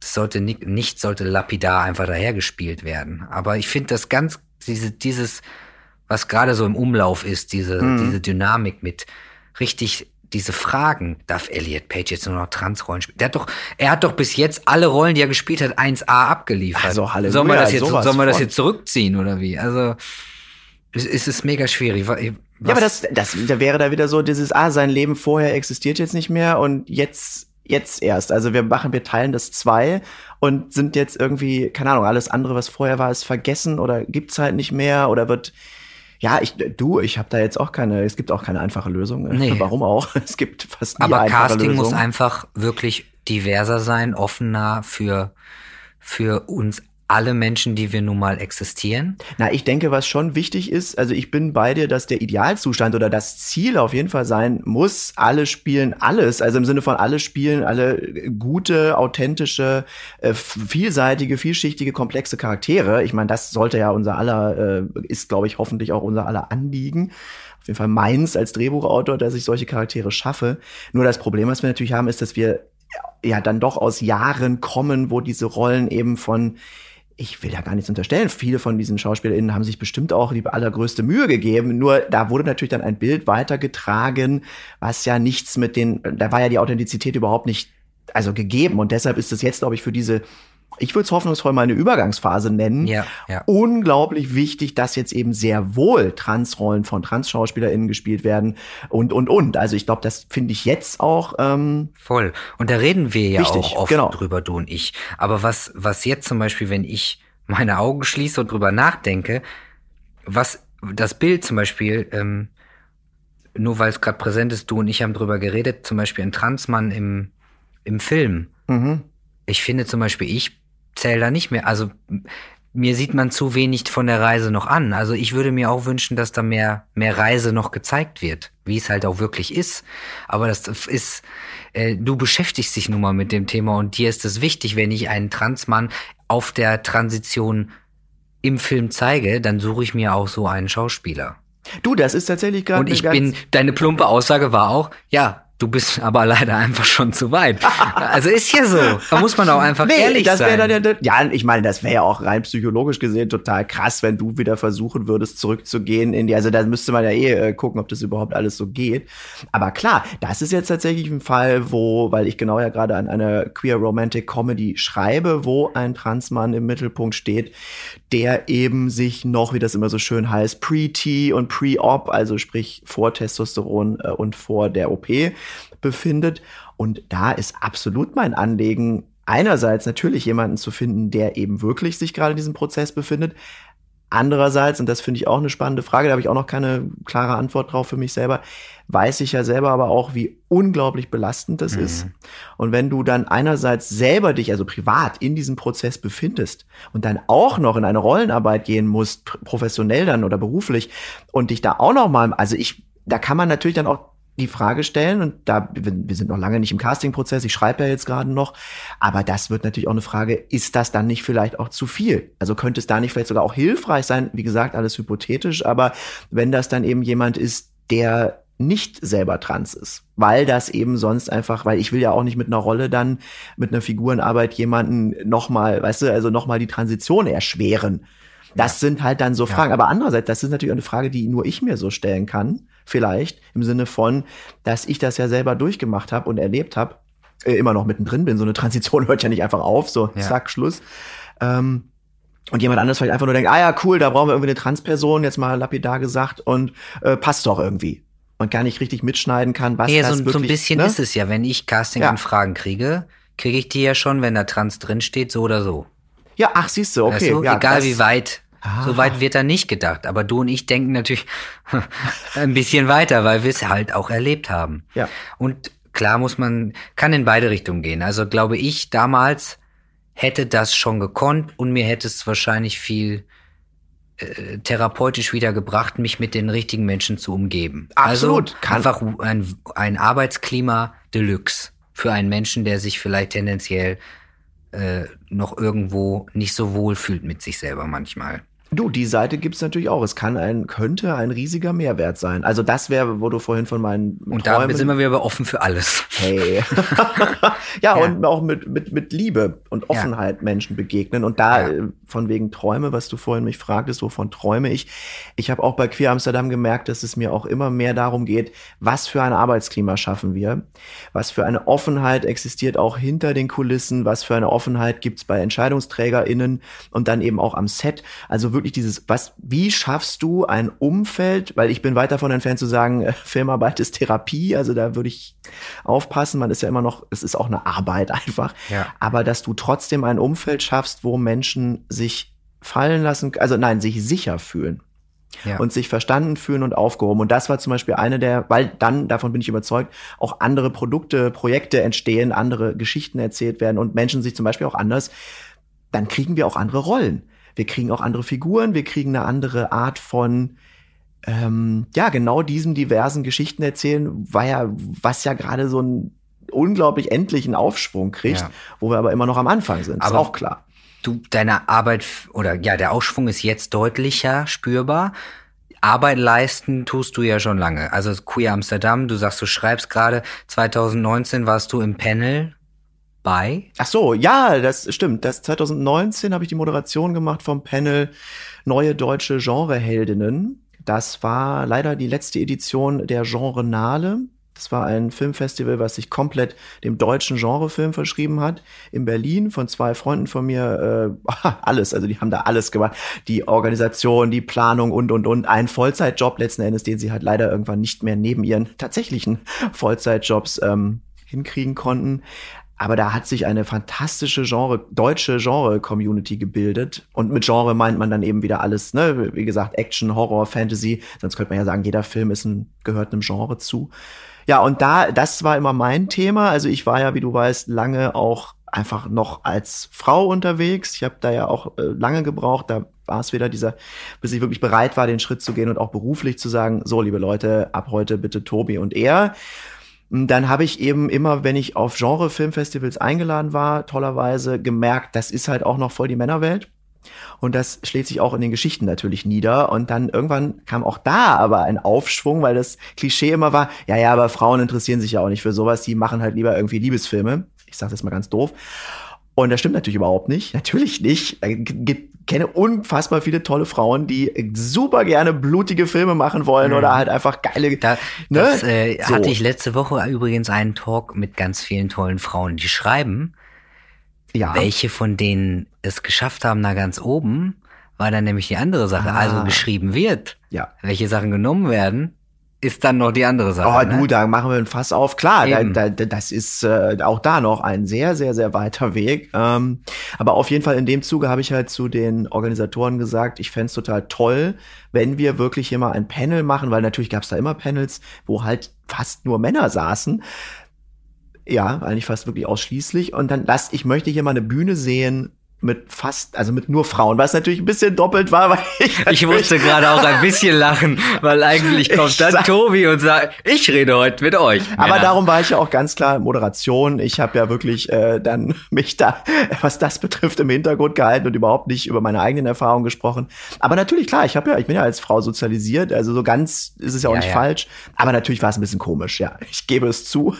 sollte nicht, nicht sollte lapidar einfach dahergespielt werden. Aber ich finde das ganz, diese, dieses, was gerade so im Umlauf ist, diese, mhm. diese Dynamik mit richtig diese Fragen, darf Elliot Page jetzt nur noch Transrollen spielen? Der hat doch, er hat doch bis jetzt alle Rollen, die er gespielt hat, 1A abgeliefert. Also Halleluja, sollen wir das jetzt, sollen wir das jetzt zurückziehen oder wie? Also, es ist mega schwierig. Was? Ja, aber das, das, da wäre da wieder so dieses, ah, sein Leben vorher existiert jetzt nicht mehr und jetzt, jetzt erst. Also wir machen, wir teilen das zwei und sind jetzt irgendwie, keine Ahnung, alles andere, was vorher war, ist vergessen oder gibt's halt nicht mehr oder wird, ja, ich, du, ich habe da jetzt auch keine, es gibt auch keine einfache Lösung. Nee. Warum auch? Es gibt fast nie Aber einfache Casting Lösung. muss einfach wirklich diverser sein, offener für, für uns alle Menschen, die wir nun mal existieren? Na, ich denke, was schon wichtig ist, also ich bin bei dir, dass der Idealzustand oder das Ziel auf jeden Fall sein muss, alle spielen alles, also im Sinne von alle spielen alle gute, authentische, äh, vielseitige, vielschichtige, komplexe Charaktere. Ich meine, das sollte ja unser aller, äh, ist, glaube ich, hoffentlich auch unser aller Anliegen. Auf jeden Fall meins als Drehbuchautor, dass ich solche Charaktere schaffe. Nur das Problem, was wir natürlich haben, ist, dass wir ja dann doch aus Jahren kommen, wo diese Rollen eben von ich will ja gar nichts unterstellen. Viele von diesen SchauspielerInnen haben sich bestimmt auch die allergrößte Mühe gegeben. Nur da wurde natürlich dann ein Bild weitergetragen, was ja nichts mit den, da war ja die Authentizität überhaupt nicht, also gegeben. Und deshalb ist es jetzt, glaube ich, für diese ich würde es hoffnungsvoll mal eine Übergangsphase nennen. Ja, ja. Unglaublich wichtig, dass jetzt eben sehr wohl Transrollen von Trans-SchauspielerInnen gespielt werden und, und, und. Also ich glaube, das finde ich jetzt auch ähm, Voll. Und da reden wir ja wichtig, auch oft genau. drüber, du und ich. Aber was, was jetzt zum Beispiel, wenn ich meine Augen schließe und drüber nachdenke, was das Bild zum Beispiel, ähm, nur weil es gerade präsent ist, du und ich haben drüber geredet, zum Beispiel ein Transmann im, im Film. mhm. Ich finde zum Beispiel, ich zähle da nicht mehr. Also mir sieht man zu wenig von der Reise noch an. Also ich würde mir auch wünschen, dass da mehr, mehr Reise noch gezeigt wird, wie es halt auch wirklich ist. Aber das ist, äh, du beschäftigst dich nun mal mit dem Thema und dir ist es wichtig, wenn ich einen Transmann auf der Transition im Film zeige, dann suche ich mir auch so einen Schauspieler. Du, das ist tatsächlich gerade. Und ich bin, deine plumpe Aussage war auch, ja, Du bist aber leider einfach schon zu weit. Also ist ja so. Da muss man auch einfach nee, ehrlich das sein. Dann ja, ja, ich meine, das wäre ja auch rein psychologisch gesehen total krass, wenn du wieder versuchen würdest, zurückzugehen in die. Also da müsste man ja eh äh, gucken, ob das überhaupt alles so geht. Aber klar, das ist jetzt tatsächlich ein Fall, wo, weil ich genau ja gerade an einer Queer Romantic Comedy schreibe, wo ein Transmann im Mittelpunkt steht, der eben sich noch, wie das immer so schön heißt, pre-T und pre-Op, also sprich vor Testosteron äh, und vor der OP befindet. Und da ist absolut mein Anliegen, einerseits natürlich jemanden zu finden, der eben wirklich sich gerade in diesem Prozess befindet. Andererseits, und das finde ich auch eine spannende Frage, da habe ich auch noch keine klare Antwort drauf für mich selber, weiß ich ja selber aber auch, wie unglaublich belastend das mhm. ist. Und wenn du dann einerseits selber dich, also privat, in diesem Prozess befindest und dann auch noch in eine Rollenarbeit gehen musst, professionell dann oder beruflich, und dich da auch noch mal, also ich, da kann man natürlich dann auch die Frage stellen und da wir sind noch lange nicht im Castingprozess, ich schreibe ja jetzt gerade noch, aber das wird natürlich auch eine Frage, ist das dann nicht vielleicht auch zu viel? Also könnte es da nicht vielleicht sogar auch hilfreich sein, wie gesagt, alles hypothetisch, aber wenn das dann eben jemand ist, der nicht selber trans ist, weil das eben sonst einfach, weil ich will ja auch nicht mit einer Rolle dann mit einer Figurenarbeit jemanden nochmal, weißt du, also nochmal die Transition erschweren. Das ja. sind halt dann so Fragen. Ja. Aber andererseits, das ist natürlich eine Frage, die nur ich mir so stellen kann vielleicht, im Sinne von, dass ich das ja selber durchgemacht habe und erlebt habe, äh, immer noch mittendrin bin. So eine Transition hört ja nicht einfach auf, so ja. zack, Schluss. Ähm, und jemand anderes vielleicht einfach nur denkt, ah ja, cool, da brauchen wir irgendwie eine Transperson, jetzt mal lapidar gesagt, und äh, passt doch irgendwie. Und gar nicht richtig mitschneiden kann, was ja, das so, wirklich, so ein bisschen ne? ist es ja, wenn ich Casting-Anfragen ja. kriege, kriege ich die ja schon, wenn da Trans drin steht, so oder so. Ja, ach, siehst du, okay. Weißt du? ja, Egal wie weit. Ah. So weit wird da nicht gedacht. Aber du und ich denken natürlich ein bisschen weiter, weil wir es halt auch erlebt haben. Ja. Und klar muss man, kann in beide Richtungen gehen. Also glaube ich, damals hätte das schon gekonnt und mir hätte es wahrscheinlich viel äh, therapeutisch wieder gebracht, mich mit den richtigen Menschen zu umgeben. Absolut. Also einfach ein, ein Arbeitsklima Deluxe für einen Menschen, der sich vielleicht tendenziell äh, noch irgendwo nicht so wohl fühlt mit sich selber manchmal. Du, die Seite gibt's natürlich auch. Es kann ein, könnte ein riesiger Mehrwert sein. Also das wäre, wo du vorhin von meinen Und Träumen da sind wir wieder offen für alles. Hey. ja, ja, und auch mit, mit, mit Liebe und Offenheit ja. Menschen begegnen. Und da ja. Äh, von wegen Träume, was du vorhin mich fragtest, wovon träume ich? Ich habe auch bei Queer Amsterdam gemerkt, dass es mir auch immer mehr darum geht, was für ein Arbeitsklima schaffen wir? Was für eine Offenheit existiert auch hinter den Kulissen? Was für eine Offenheit gibt's bei EntscheidungsträgerInnen und dann eben auch am Set? Also wirklich dieses, was, wie schaffst du ein Umfeld, weil ich bin weit davon entfernt zu sagen, äh, Filmarbeit ist Therapie, also da würde ich aufpassen, man ist ja immer noch, es ist auch eine Arbeit einfach, ja. aber dass du trotzdem ein Umfeld schaffst, wo Menschen sich fallen lassen, also nein, sich sicher fühlen. Ja. und sich verstanden fühlen und aufgehoben. Und das war zum Beispiel eine der, weil dann, davon bin ich überzeugt, auch andere Produkte, Projekte entstehen, andere Geschichten erzählt werden und Menschen sich zum Beispiel auch anders, dann kriegen wir auch andere Rollen wir kriegen auch andere Figuren, wir kriegen eine andere Art von ähm, ja, genau diesem diversen Geschichten erzählen, war ja, was ja gerade so einen unglaublich endlichen Aufschwung kriegt, ja. wo wir aber immer noch am Anfang sind. Aber ist auch klar. Du, deine Arbeit oder ja, der Aufschwung ist jetzt deutlicher spürbar. Arbeit leisten tust du ja schon lange. Also Queer Amsterdam, du sagst, du schreibst gerade, 2019 warst du im Panel bei? Ach so, ja, das stimmt. Das 2019 habe ich die Moderation gemacht vom Panel Neue deutsche Genreheldinnen. Das war leider die letzte Edition der Genrenale. Das war ein Filmfestival, was sich komplett dem deutschen Genrefilm verschrieben hat. In Berlin von zwei Freunden von mir, äh, alles, also die haben da alles gemacht. Die Organisation, die Planung und, und, und. Ein Vollzeitjob letzten Endes, den sie halt leider irgendwann nicht mehr neben ihren tatsächlichen Vollzeitjobs ähm, hinkriegen konnten. Aber da hat sich eine fantastische Genre, deutsche Genre-Community gebildet. Und mit Genre meint man dann eben wieder alles, ne? Wie gesagt, Action, Horror, Fantasy. Sonst könnte man ja sagen, jeder Film ist ein, gehört einem Genre zu. Ja, und da, das war immer mein Thema. Also ich war ja, wie du weißt, lange auch einfach noch als Frau unterwegs. Ich habe da ja auch äh, lange gebraucht. Da war es wieder dieser, bis ich wirklich bereit war, den Schritt zu gehen und auch beruflich zu sagen, so, liebe Leute, ab heute bitte Tobi und er. Dann habe ich eben immer, wenn ich auf Genre-Filmfestivals eingeladen war, tollerweise gemerkt, das ist halt auch noch voll die Männerwelt. Und das schlägt sich auch in den Geschichten natürlich nieder. Und dann irgendwann kam auch da aber ein Aufschwung, weil das Klischee immer war, ja, ja, aber Frauen interessieren sich ja auch nicht für sowas, die machen halt lieber irgendwie Liebesfilme. Ich sage das mal ganz doof. Und das stimmt natürlich überhaupt nicht. Natürlich nicht. Ich kenne unfassbar viele tolle Frauen, die super gerne blutige Filme machen wollen mhm. oder halt einfach geile. Da, ne? Das äh, so. hatte ich letzte Woche übrigens einen Talk mit ganz vielen tollen Frauen, die schreiben. Ja. Welche von denen es geschafft haben, da ganz oben, war dann nämlich die andere Sache. Also ah. Also geschrieben wird. Ja. Welche Sachen genommen werden ist dann noch die andere Sache. Oh, ne? du, da machen wir ein Fass auf. Klar, da, da, das ist äh, auch da noch ein sehr, sehr, sehr weiter Weg. Ähm, aber auf jeden Fall in dem Zuge habe ich halt zu den Organisatoren gesagt, ich fände total toll, wenn wir wirklich hier mal ein Panel machen, weil natürlich gab es da immer Panels, wo halt fast nur Männer saßen. Ja, eigentlich fast wirklich ausschließlich. Und dann lasst, ich möchte hier mal eine Bühne sehen, mit fast, also mit nur Frauen, was natürlich ein bisschen doppelt war, weil ich, ich musste gerade auch ein bisschen lachen, weil eigentlich kommt dann Tobi und sagt, ich rede heute mit euch. Aber darum war ich ja auch ganz klar Moderation. Ich habe ja wirklich äh, dann mich da, was das betrifft, im Hintergrund gehalten und überhaupt nicht über meine eigenen Erfahrungen gesprochen. Aber natürlich klar, ich habe ja, ich bin ja als Frau sozialisiert, also so ganz ist es ja auch ja, nicht ja. falsch. Aber natürlich war es ein bisschen komisch, ja. Ich gebe es zu.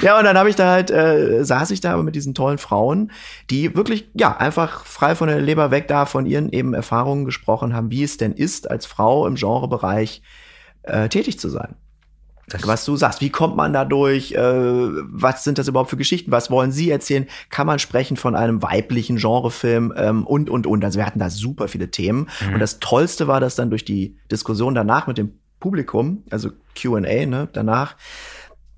ja, und dann habe ich da halt, äh, saß ich da aber mit diesen tollen Frauen, die wirklich, ja, einfach frei von der Leber weg da von ihren eben Erfahrungen gesprochen haben, wie es denn ist, als Frau im Genrebereich äh, tätig zu sein. Das was du sagst, wie kommt man da durch? Äh, was sind das überhaupt für Geschichten? Was wollen Sie erzählen? Kann man sprechen von einem weiblichen Genrefilm ähm, und und und? Also wir hatten da super viele Themen mhm. und das Tollste war, dass dann durch die Diskussion danach mit dem Publikum, also Q&A, ne, danach,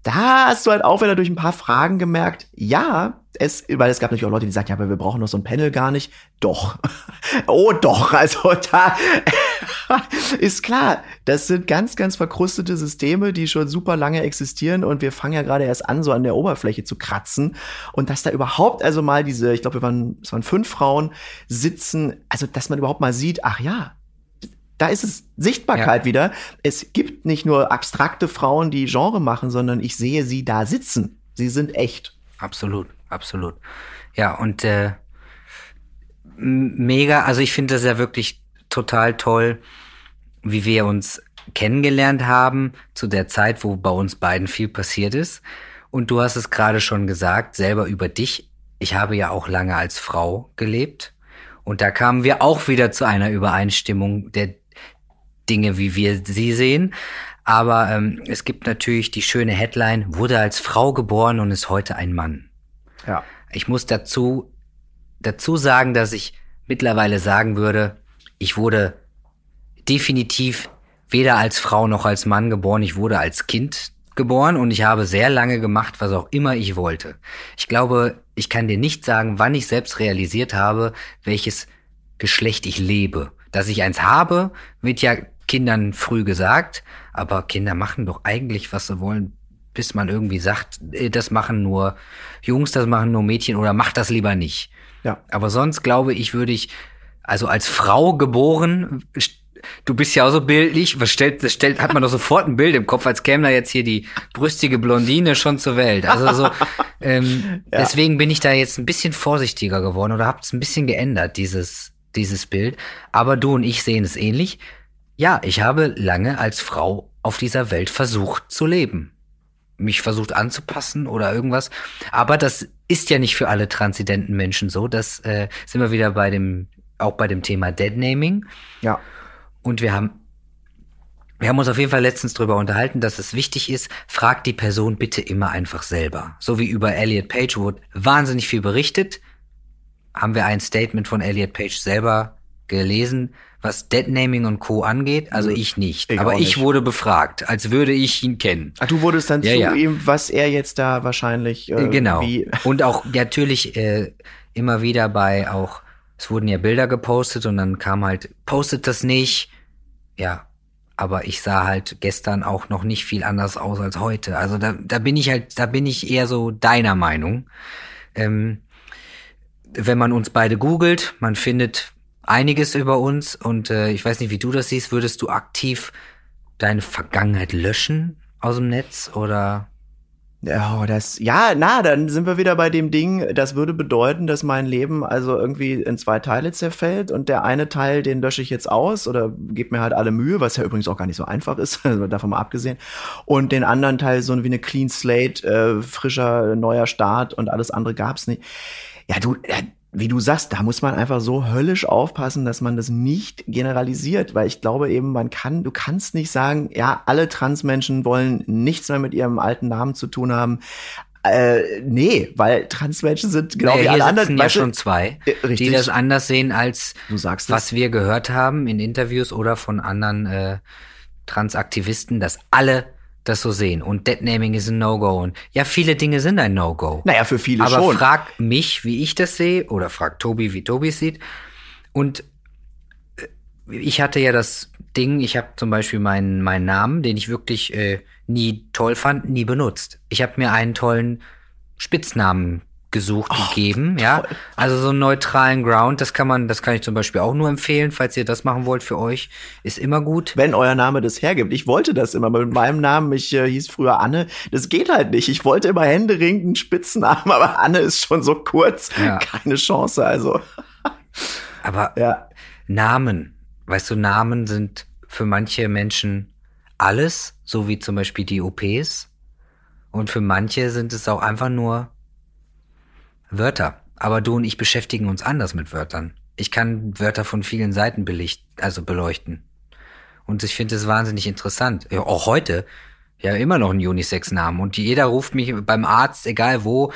da hast du halt auch wieder durch ein paar Fragen gemerkt, ja, es, weil es gab natürlich auch Leute, die sagten, ja, aber wir brauchen noch so ein Panel gar nicht. Doch. oh, doch. Also da ist klar, das sind ganz, ganz verkrustete Systeme, die schon super lange existieren und wir fangen ja gerade erst an, so an der Oberfläche zu kratzen. Und dass da überhaupt also mal diese, ich glaube, wir waren, es waren fünf Frauen sitzen, also dass man überhaupt mal sieht, ach ja, da ist es Sichtbarkeit ja. wieder. Es gibt nicht nur abstrakte Frauen, die Genre machen, sondern ich sehe sie da sitzen. Sie sind echt. Absolut, absolut. Ja, und äh, mega, also ich finde das ja wirklich total toll, wie wir uns kennengelernt haben zu der Zeit, wo bei uns beiden viel passiert ist. Und du hast es gerade schon gesagt, selber über dich. Ich habe ja auch lange als Frau gelebt. Und da kamen wir auch wieder zu einer Übereinstimmung der Dinge, wie wir sie sehen. Aber ähm, es gibt natürlich die schöne Headline, wurde als Frau geboren und ist heute ein Mann. Ja. Ich muss dazu, dazu sagen, dass ich mittlerweile sagen würde, ich wurde definitiv weder als Frau noch als Mann geboren. Ich wurde als Kind geboren und ich habe sehr lange gemacht, was auch immer ich wollte. Ich glaube, ich kann dir nicht sagen, wann ich selbst realisiert habe, welches Geschlecht ich lebe. Dass ich eins habe, wird ja Kindern früh gesagt, aber Kinder machen doch eigentlich, was sie wollen, bis man irgendwie sagt, äh, das machen nur Jungs, das machen nur Mädchen oder mach das lieber nicht. Ja. Aber sonst glaube ich, würde ich, also als Frau geboren, du bist ja auch so bildlich, was stellt, das stellt, hat man doch sofort ein Bild im Kopf, als käme da jetzt hier die brüstige Blondine schon zur Welt. Also so, ähm, ja. deswegen bin ich da jetzt ein bisschen vorsichtiger geworden oder habe es ein bisschen geändert, dieses, dieses Bild. Aber du und ich sehen es ähnlich. Ja, ich habe lange als Frau auf dieser Welt versucht zu leben. Mich versucht anzupassen oder irgendwas. Aber das ist ja nicht für alle transidenten Menschen so. Das äh, sind wir wieder bei dem, auch bei dem Thema Deadnaming. Ja. Und wir haben wir haben uns auf jeden Fall letztens darüber unterhalten, dass es wichtig ist, fragt die Person bitte immer einfach selber. So wie über Elliot Page wurde wahnsinnig viel berichtet, haben wir ein Statement von Elliot Page selber gelesen, was Deadnaming und Co. angeht. Also ich nicht. Ich Aber ich nicht. wurde befragt, als würde ich ihn kennen. Ach, du wurdest dann ja, zu ja. ihm, was er jetzt da wahrscheinlich. Äh, genau. Wie und auch natürlich äh, immer wieder bei auch, es wurden ja Bilder gepostet und dann kam halt, postet das nicht. Ja. Aber ich sah halt gestern auch noch nicht viel anders aus als heute. Also da, da bin ich halt, da bin ich eher so deiner Meinung. Ähm, wenn man uns beide googelt, man findet einiges über uns und äh, ich weiß nicht, wie du das siehst. Würdest du aktiv deine Vergangenheit löschen aus dem Netz oder? Ja, das, ja, na, dann sind wir wieder bei dem Ding, das würde bedeuten, dass mein Leben also irgendwie in zwei Teile zerfällt und der eine Teil, den lösche ich jetzt aus oder gebe mir halt alle Mühe, was ja übrigens auch gar nicht so einfach ist, also davon mal abgesehen. Und den anderen Teil so wie eine Clean Slate, äh, frischer, neuer Start und alles andere gab's nicht. Ja, du, wie du sagst, da muss man einfach so höllisch aufpassen, dass man das nicht generalisiert, weil ich glaube eben, man kann, du kannst nicht sagen, ja, alle Transmenschen wollen nichts mehr mit ihrem alten Namen zu tun haben. Äh, nee, weil Transmenschen sind genau naja, wie alle anderen. ja schon zwei, äh, die das anders sehen als was wir gehört haben in Interviews oder von anderen äh, Transaktivisten, dass alle das so sehen. Und Deadnaming ist ein No-Go. Und ja, viele Dinge sind ein No-Go. Naja, für viele Aber schon. Aber frag mich, wie ich das sehe, oder frag Tobi, wie Tobi es sieht. Und äh, ich hatte ja das Ding, ich habe zum Beispiel meinen, meinen Namen, den ich wirklich äh, nie toll fand, nie benutzt. Ich habe mir einen tollen Spitznamen gesucht, oh, gegeben, toll. ja. Also so einen neutralen Ground, das kann man, das kann ich zum Beispiel auch nur empfehlen, falls ihr das machen wollt für euch, ist immer gut. Wenn euer Name das hergibt. Ich wollte das immer mit meinem Namen, ich äh, hieß früher Anne, das geht halt nicht. Ich wollte immer händeringend Spitznamen, aber Anne ist schon so kurz, ja. keine Chance, also. aber ja. Namen, weißt du, Namen sind für manche Menschen alles, so wie zum Beispiel die OPs. Und für manche sind es auch einfach nur Wörter. Aber du und ich beschäftigen uns anders mit Wörtern. Ich kann Wörter von vielen Seiten belicht, also beleuchten. Und ich finde es wahnsinnig interessant. Ja, auch heute, ja, immer noch ein Unisex-Namen. Und jeder ruft mich beim Arzt, egal wo,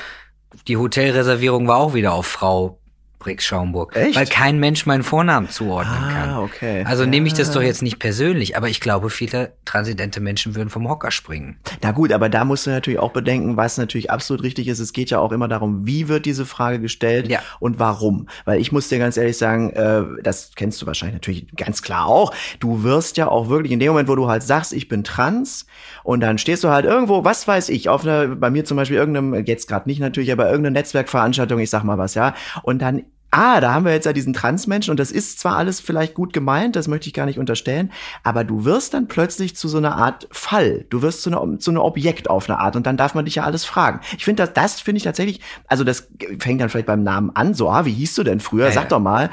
die Hotelreservierung war auch wieder auf Frau Brix Schaumburg. Echt? Weil kein Mensch meinen Vornamen zuordnen ah, kann. Okay. Also ja. nehme ich das doch jetzt nicht persönlich, aber ich glaube, viele transidente Menschen würden vom Hocker springen. Na gut, aber da musst du natürlich auch bedenken, was natürlich absolut richtig ist. Es geht ja auch immer darum, wie wird diese Frage gestellt ja. und warum. Weil ich muss dir ganz ehrlich sagen, äh, das kennst du wahrscheinlich natürlich ganz klar auch. Du wirst ja auch wirklich in dem Moment, wo du halt sagst, ich bin trans und dann stehst du halt irgendwo, was weiß ich, auf einer, bei mir zum Beispiel irgendeinem, jetzt gerade nicht natürlich, aber irgendeine Netzwerkveranstaltung, ich sag mal was, ja, und dann ah, da haben wir jetzt ja diesen Transmenschen und das ist zwar alles vielleicht gut gemeint, das möchte ich gar nicht unterstellen, aber du wirst dann plötzlich zu so einer Art Fall. Du wirst zu einer, zu einem Objekt auf eine Art und dann darf man dich ja alles fragen. Ich finde das, das finde ich tatsächlich, also das fängt dann vielleicht beim Namen an, so, ah, wie hieß du denn früher? Ja, Sag ja. doch mal.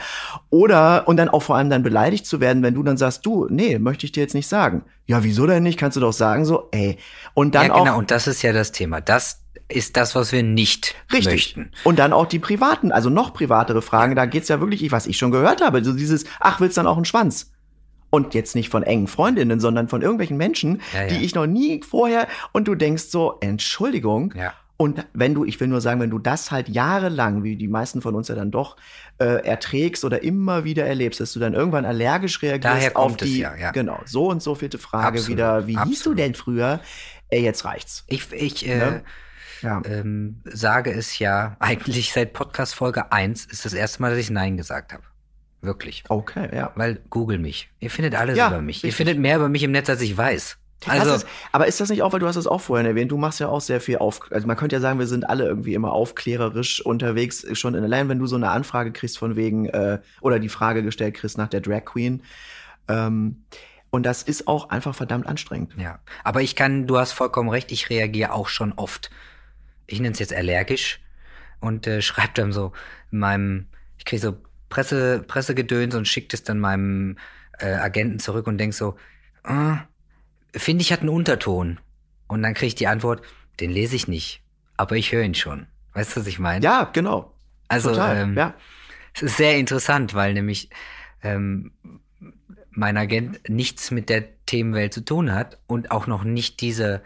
Oder, und dann auch vor allem dann beleidigt zu werden, wenn du dann sagst, du, nee, möchte ich dir jetzt nicht sagen. Ja, wieso denn nicht? Kannst du doch sagen, so, ey. Und dann ja, genau, auch, und das ist ja das Thema. Das, ist das, was wir nicht Richtig. möchten. Und dann auch die privaten, also noch privatere Fragen, da geht's ja wirklich, was ich schon gehört habe, so dieses, ach, willst dann auch einen Schwanz? Und jetzt nicht von engen Freundinnen, sondern von irgendwelchen Menschen, ja, ja. die ich noch nie vorher, und du denkst so, Entschuldigung. Ja. Und wenn du, ich will nur sagen, wenn du das halt jahrelang, wie die meisten von uns ja dann doch, äh, erträgst oder immer wieder erlebst, dass du dann irgendwann allergisch reagierst auf die, ja, ja. genau, so und so vierte Frage Absolut. wieder, wie Absolut. hieß du denn früher? Ey, jetzt reicht's. Ich, ich, äh, ne? Ja. ähm, sage es ja eigentlich seit Podcast Folge 1 ist das erste Mal, dass ich Nein gesagt habe. Wirklich. Okay, ja. Weil Google mich. Ihr findet alles ja, über mich. Richtig. Ihr findet mehr über mich im Netz, als ich weiß. Also, ist, aber ist das nicht auch, weil du hast es auch vorhin erwähnt, du machst ja auch sehr viel auf, also man könnte ja sagen, wir sind alle irgendwie immer aufklärerisch unterwegs, schon in allein, wenn du so eine Anfrage kriegst von wegen, äh, oder die Frage gestellt kriegst nach der Drag Queen, ähm, und das ist auch einfach verdammt anstrengend. Ja, aber ich kann, du hast vollkommen recht, ich reagiere auch schon oft ich nenne es jetzt allergisch und äh, schreibt dann so meinem, ich kriege so Presse, Pressegedöns und schickt es dann meinem äh, Agenten zurück und denk so, äh, finde ich hat einen Unterton. Und dann kriege ich die Antwort, den lese ich nicht, aber ich höre ihn schon. Weißt du, was ich meine? Ja, genau. Also Total, ähm, ja. es ist sehr interessant, weil nämlich ähm, mein Agent nichts mit der Themenwelt zu tun hat und auch noch nicht diese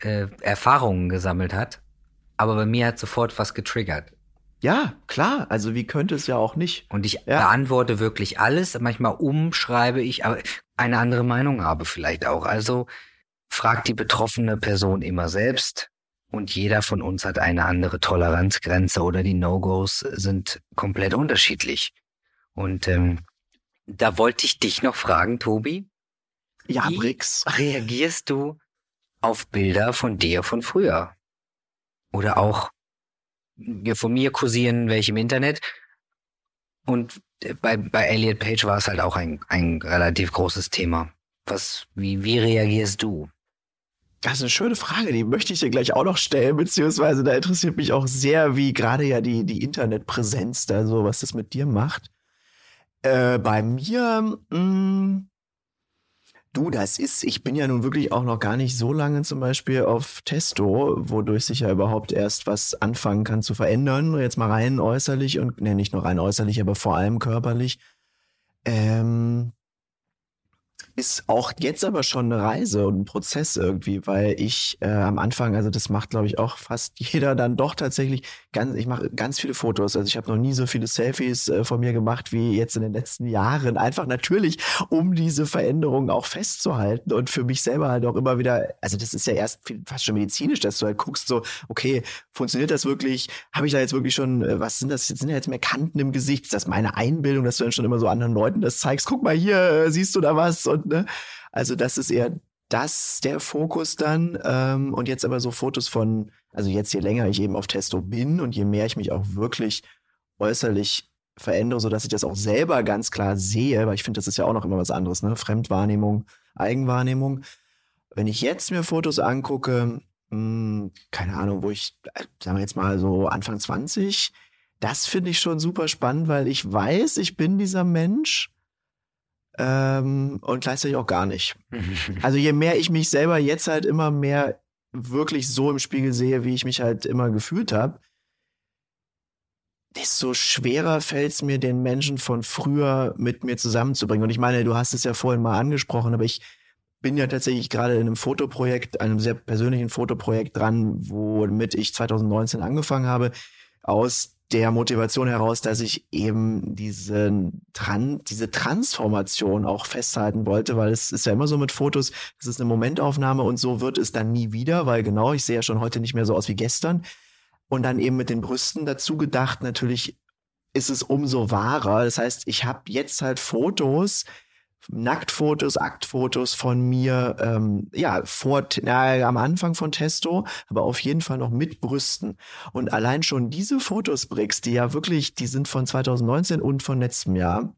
äh, Erfahrungen gesammelt hat aber bei mir hat sofort was getriggert. Ja, klar. Also wie könnte es ja auch nicht. Und ich ja. beantworte wirklich alles. Manchmal umschreibe ich, aber eine andere Meinung habe vielleicht auch. Also fragt die betroffene Person immer selbst. Und jeder von uns hat eine andere Toleranzgrenze oder die No-Gos sind komplett unterschiedlich. Und ähm, da wollte ich dich noch fragen, Tobi. Ja, Brix. Reagierst du auf Bilder von dir von früher? Oder auch von mir kursieren welche im Internet. Und bei, bei Elliot Page war es halt auch ein, ein relativ großes Thema. Was, wie, wie reagierst du? Das ist eine schöne Frage, die möchte ich dir gleich auch noch stellen, beziehungsweise da interessiert mich auch sehr, wie gerade ja die, die Internetpräsenz da so, was das mit dir macht. Äh, bei mir, mh, mm, Du, das ist, ich bin ja nun wirklich auch noch gar nicht so lange zum Beispiel auf Testo, wodurch sich ja überhaupt erst was anfangen kann zu verändern. Jetzt mal rein äußerlich und, ne, nicht nur rein äußerlich, aber vor allem körperlich. Ähm, ist auch jetzt aber schon eine Reise und ein Prozess irgendwie, weil ich äh, am Anfang, also das macht glaube ich auch fast jeder dann doch tatsächlich ganz, ich mache ganz viele Fotos. Also ich habe noch nie so viele Selfies äh, von mir gemacht wie jetzt in den letzten Jahren. Einfach natürlich, um diese Veränderungen auch festzuhalten und für mich selber halt auch immer wieder, also das ist ja erst fast schon medizinisch, dass du halt guckst so, okay, funktioniert das wirklich? Habe ich da jetzt wirklich schon, äh, was sind das? Sind da jetzt mehr Kanten im Gesicht? Ist das meine Einbildung, dass du dann schon immer so anderen Leuten das zeigst? Guck mal hier, äh, siehst du da was? Und ne? Also das ist eher das der Fokus dann. Ähm, und jetzt aber so Fotos von, also jetzt je länger ich eben auf Testo bin und je mehr ich mich auch wirklich äußerlich verändere, so dass ich das auch selber ganz klar sehe, weil ich finde, das ist ja auch noch immer was anderes, ne? Fremdwahrnehmung, Eigenwahrnehmung. Wenn ich jetzt mir Fotos angucke, mh, hm, keine Ahnung, wo ich, äh, sagen wir jetzt mal so Anfang 20, das finde ich schon super spannend, weil ich weiß, ich bin dieser Mensch ähm, und gleichzeitig auch gar nicht. also je mehr ich mich selber jetzt halt immer mehr wirklich so im Spiegel sehe, wie ich mich halt immer gefühlt habe, desto schwerer fällt es mir, den Menschen von früher mit mir zusammenzubringen. Und ich meine, du hast es ja vorhin mal angesprochen, aber ich bin ja tatsächlich gerade in einem Fotoprojekt, einem sehr persönlichen Fotoprojekt dran, womit ich 2019 angefangen habe, aus der Motivation heraus, dass ich eben diese, Tran diese Transformation auch festhalten wollte, weil es ist ja immer so mit Fotos, es ist eine Momentaufnahme und so wird es dann nie wieder, weil genau, ich sehe ja schon heute nicht mehr so aus wie gestern. Und dann eben mit den Brüsten dazu gedacht, natürlich ist es umso wahrer. Das heißt, ich habe jetzt halt Fotos Nacktfotos, Aktfotos von mir, ähm, ja, vor, na, am Anfang von Testo, aber auf jeden Fall noch mit Brüsten. Und allein schon diese Fotos, Bricks, die ja wirklich, die sind von 2019 und von letztem Jahr.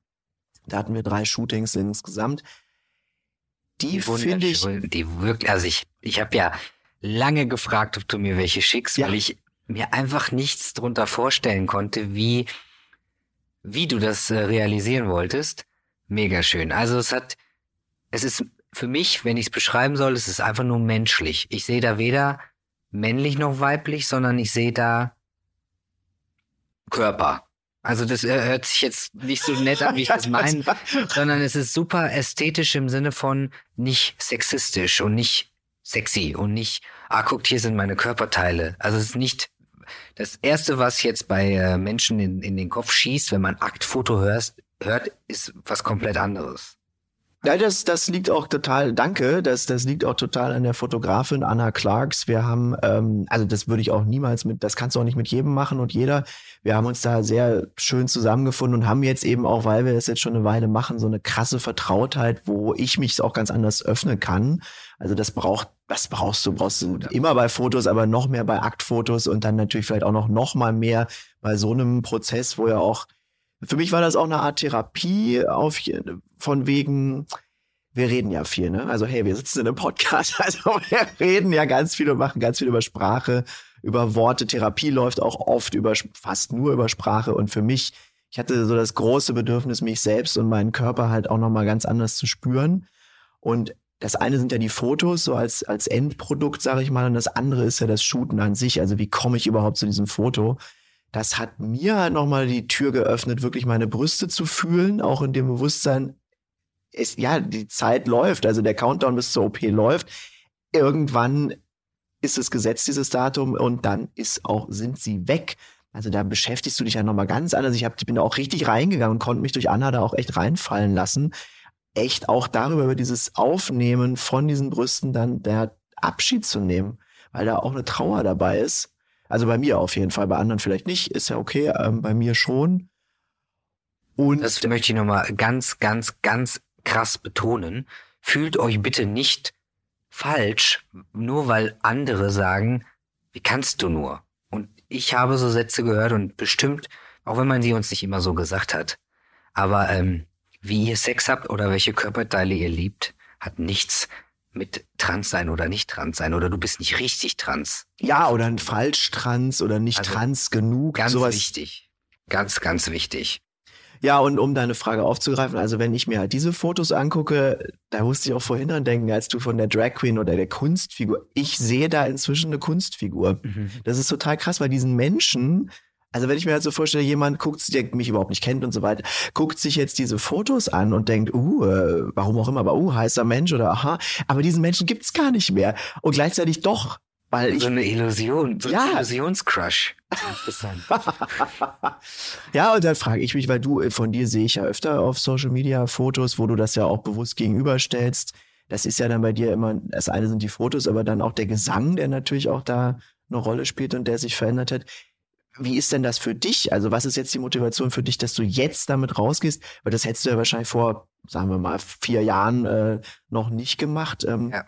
Da hatten wir drei Shootings insgesamt. Die, die finde ich. Die wirklich, also ich, ich habe ja lange gefragt, ob du mir welche schickst, ja. weil ich mir einfach nichts drunter vorstellen konnte, wie, wie du das äh, realisieren wolltest. Mega schön. Also es hat, es ist für mich, wenn ich es beschreiben soll, es ist einfach nur menschlich. Ich sehe da weder männlich noch weiblich, sondern ich sehe da Körper. Also das äh, hört sich jetzt nicht so nett an, wie ich das meine, sondern es ist super ästhetisch im Sinne von nicht sexistisch und nicht sexy und nicht, ah, guckt, hier sind meine Körperteile. Also es ist nicht das erste, was jetzt bei äh, Menschen in, in den Kopf schießt, wenn man Aktfoto hörst, hört, ist was komplett anderes. Ja, das, das liegt auch total, danke, das, das liegt auch total an der Fotografin Anna Clarks. Wir haben, ähm, also das würde ich auch niemals mit, das kannst du auch nicht mit jedem machen und jeder. Wir haben uns da sehr schön zusammengefunden und haben jetzt eben auch, weil wir das jetzt schon eine Weile machen, so eine krasse Vertrautheit, wo ich mich auch ganz anders öffnen kann. Also das braucht, das brauchst du, brauchst du immer bei Fotos, aber noch mehr bei Aktfotos und dann natürlich vielleicht auch noch, noch mal mehr bei so einem Prozess, wo ja auch für mich war das auch eine Art Therapie auf, von wegen, wir reden ja viel, ne? Also hey, wir sitzen in einem Podcast, also wir reden ja ganz viel und machen ganz viel über Sprache, über Worte. Therapie läuft auch oft über, fast nur über Sprache und für mich, ich hatte so das große Bedürfnis, mich selbst und meinen Körper halt auch nochmal ganz anders zu spüren. Und das eine sind ja die Fotos, so als, als Endprodukt, sage ich mal, und das andere ist ja das Shooten an sich. Also wie komme ich überhaupt zu diesem Foto? Das hat mir halt nochmal die Tür geöffnet, wirklich meine Brüste zu fühlen, auch in dem Bewusstsein, ist, ja, die Zeit läuft, also der Countdown bis zur OP läuft. Irgendwann ist es gesetzt, dieses Datum, und dann ist auch, sind sie weg. Also da beschäftigst du dich ja nochmal ganz anders. Ich, hab, ich bin da auch richtig reingegangen und konnte mich durch Anna da auch echt reinfallen lassen. Echt auch darüber, über dieses Aufnehmen von diesen Brüsten dann der Abschied zu nehmen, weil da auch eine Trauer dabei ist also bei mir auf jeden Fall, bei anderen vielleicht nicht, ist ja okay, ähm, bei mir schon. Und das möchte ich nochmal ganz, ganz, ganz krass betonen. Fühlt euch bitte nicht falsch, nur weil andere sagen, wie kannst du nur? Und ich habe so Sätze gehört und bestimmt, auch wenn man sie uns nicht immer so gesagt hat, aber ähm, wie ihr Sex habt oder welche Körperteile ihr liebt, hat nichts mit trans sein oder nicht trans sein oder du bist nicht richtig trans. Ja, oder ein falsch trans oder nicht also trans genug. Ganz sowas. wichtig. Ganz, ganz wichtig. Ja, und um deine Frage aufzugreifen, also wenn ich mir halt diese Fotos angucke, da musste ich auch vorhin dran denken, als du von der Drag Queen oder der Kunstfigur, ich sehe da inzwischen eine Kunstfigur. Mhm. Das ist total krass, weil diesen Menschen, also wenn ich mir halt so vorstelle, jemand guckt, der mich überhaupt nicht kennt und so weiter, guckt sich jetzt diese Fotos an und denkt, uh, äh, warum auch immer, aber uh, heißer Mensch oder aha, aber diesen Menschen gibt's gar nicht mehr. Und gleichzeitig doch, weil ich. So eine Illusion, so ja. ein Illusionscrush. Interessant. ja, und dann frage ich mich, weil du, von dir sehe ich ja öfter auf Social Media Fotos, wo du das ja auch bewusst gegenüberstellst. Das ist ja dann bei dir immer, das eine sind die Fotos, aber dann auch der Gesang, der natürlich auch da eine Rolle spielt und der sich verändert hat. Wie ist denn das für dich? Also was ist jetzt die Motivation für dich, dass du jetzt damit rausgehst? Weil das hättest du ja wahrscheinlich vor, sagen wir mal, vier Jahren äh, noch nicht gemacht. Ähm, ja.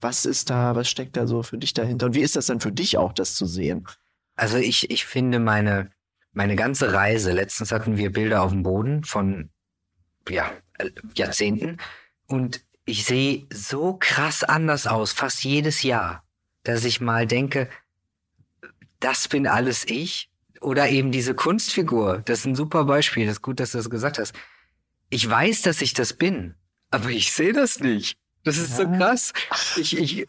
Was ist da, was steckt da so für dich dahinter? Und wie ist das dann für dich auch, das zu sehen? Also ich, ich finde meine, meine ganze Reise, letztens hatten wir Bilder auf dem Boden von, ja, Jahrzehnten und ich sehe so krass anders aus, fast jedes Jahr, dass ich mal denke, das bin alles ich. Oder eben diese Kunstfigur. Das ist ein super Beispiel. Das ist gut, dass du das gesagt hast. Ich weiß, dass ich das bin, aber ich sehe das nicht. Das ist ja. so krass. Ich, ich,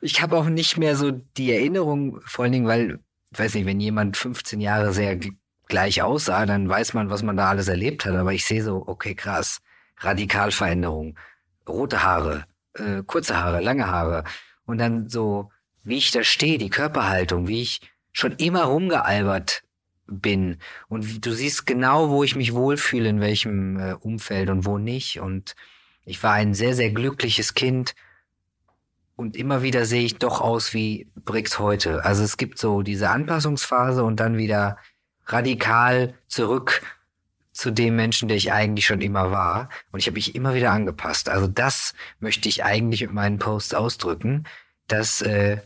ich habe auch nicht mehr so die Erinnerung, vor allen Dingen, weil, ich weiß nicht, wenn jemand 15 Jahre sehr gleich aussah, dann weiß man, was man da alles erlebt hat. Aber ich sehe so, okay, krass, Radikalveränderung, rote Haare, äh, kurze Haare, lange Haare und dann so, wie ich da stehe, die Körperhaltung, wie ich schon immer rumgealbert bin. Und du siehst genau, wo ich mich wohlfühle, in welchem äh, Umfeld und wo nicht. Und ich war ein sehr, sehr glückliches Kind. Und immer wieder sehe ich doch aus wie Brix heute. Also es gibt so diese Anpassungsphase und dann wieder radikal zurück zu dem Menschen, der ich eigentlich schon immer war. Und ich habe mich immer wieder angepasst. Also das möchte ich eigentlich mit meinen Posts ausdrücken, dass äh,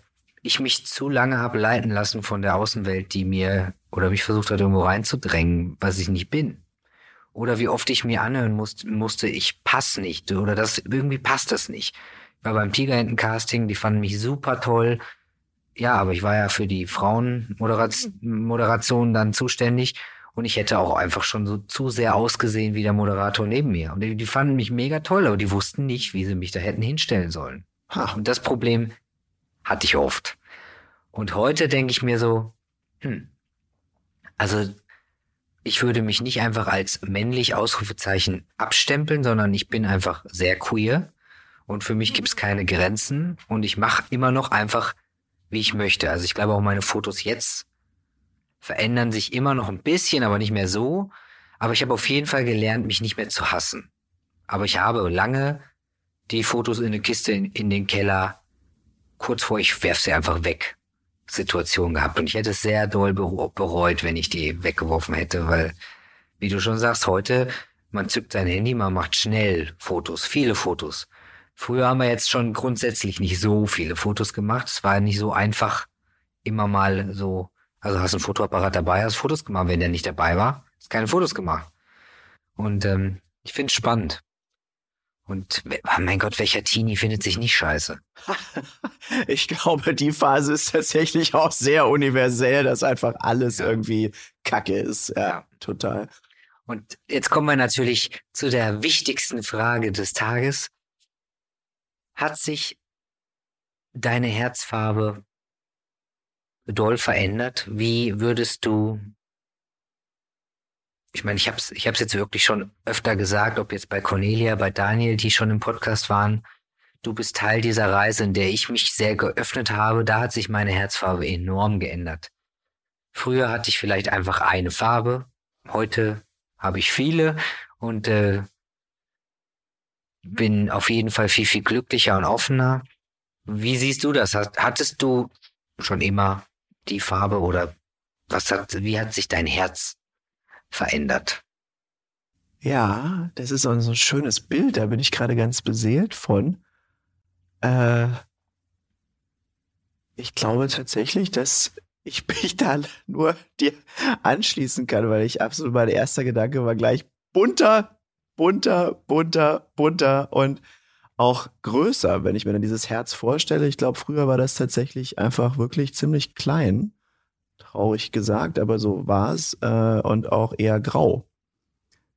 ich mich zu lange habe leiten lassen von der Außenwelt, die mir oder mich versucht hat, irgendwo reinzudrängen, was ich nicht bin. Oder wie oft ich mir anhören musste, musste ich pass nicht oder das irgendwie passt das nicht. Ich war beim Tigerenten-Casting, die fanden mich super toll. Ja, aber ich war ja für die Frauenmoderation dann zuständig und ich hätte auch einfach schon so zu sehr ausgesehen wie der Moderator neben mir. Und die, die fanden mich mega toll, aber die wussten nicht, wie sie mich da hätten hinstellen sollen. Ha. Und das Problem hatte ich oft. Und heute denke ich mir so, hm, also ich würde mich nicht einfach als männlich Ausrufezeichen abstempeln, sondern ich bin einfach sehr queer und für mich gibt es keine Grenzen und ich mache immer noch einfach, wie ich möchte. Also ich glaube auch meine Fotos jetzt verändern sich immer noch ein bisschen, aber nicht mehr so. Aber ich habe auf jeden Fall gelernt, mich nicht mehr zu hassen. Aber ich habe lange die Fotos in eine Kiste in, in den Keller, kurz vor ich werf sie einfach weg. Situation gehabt. Und ich hätte es sehr doll bereut, wenn ich die weggeworfen hätte, weil, wie du schon sagst, heute, man zückt sein Handy, man macht schnell Fotos, viele Fotos. Früher haben wir jetzt schon grundsätzlich nicht so viele Fotos gemacht. Es war nicht so einfach, immer mal so, also hast du einen Fotoapparat dabei, hast Fotos gemacht. Wenn der nicht dabei war, hast keine Fotos gemacht. Und ähm, ich finde es spannend. Und oh mein Gott, welcher Teenie findet sich nicht scheiße? ich glaube, die Phase ist tatsächlich auch sehr universell, dass einfach alles ja. irgendwie Kacke ist. Ja, ja, total. Und jetzt kommen wir natürlich zu der wichtigsten Frage des Tages. Hat sich deine Herzfarbe doll verändert? Wie würdest du ich meine, ich habe es ich hab's jetzt wirklich schon öfter gesagt, ob jetzt bei Cornelia, bei Daniel, die schon im Podcast waren. Du bist Teil dieser Reise, in der ich mich sehr geöffnet habe. Da hat sich meine Herzfarbe enorm geändert. Früher hatte ich vielleicht einfach eine Farbe. Heute habe ich viele und äh, bin auf jeden Fall viel, viel glücklicher und offener. Wie siehst du das? Hattest du schon immer die Farbe oder was hat, wie hat sich dein Herz verändert. Ja, das ist so ein schönes Bild, da bin ich gerade ganz beseelt von. Äh, ich glaube tatsächlich, dass ich mich da nur dir anschließen kann, weil ich absolut mein erster Gedanke war gleich bunter, bunter, bunter, bunter und auch größer, wenn ich mir dann dieses Herz vorstelle. Ich glaube, früher war das tatsächlich einfach wirklich ziemlich klein traurig gesagt, aber so war es äh, und auch eher grau.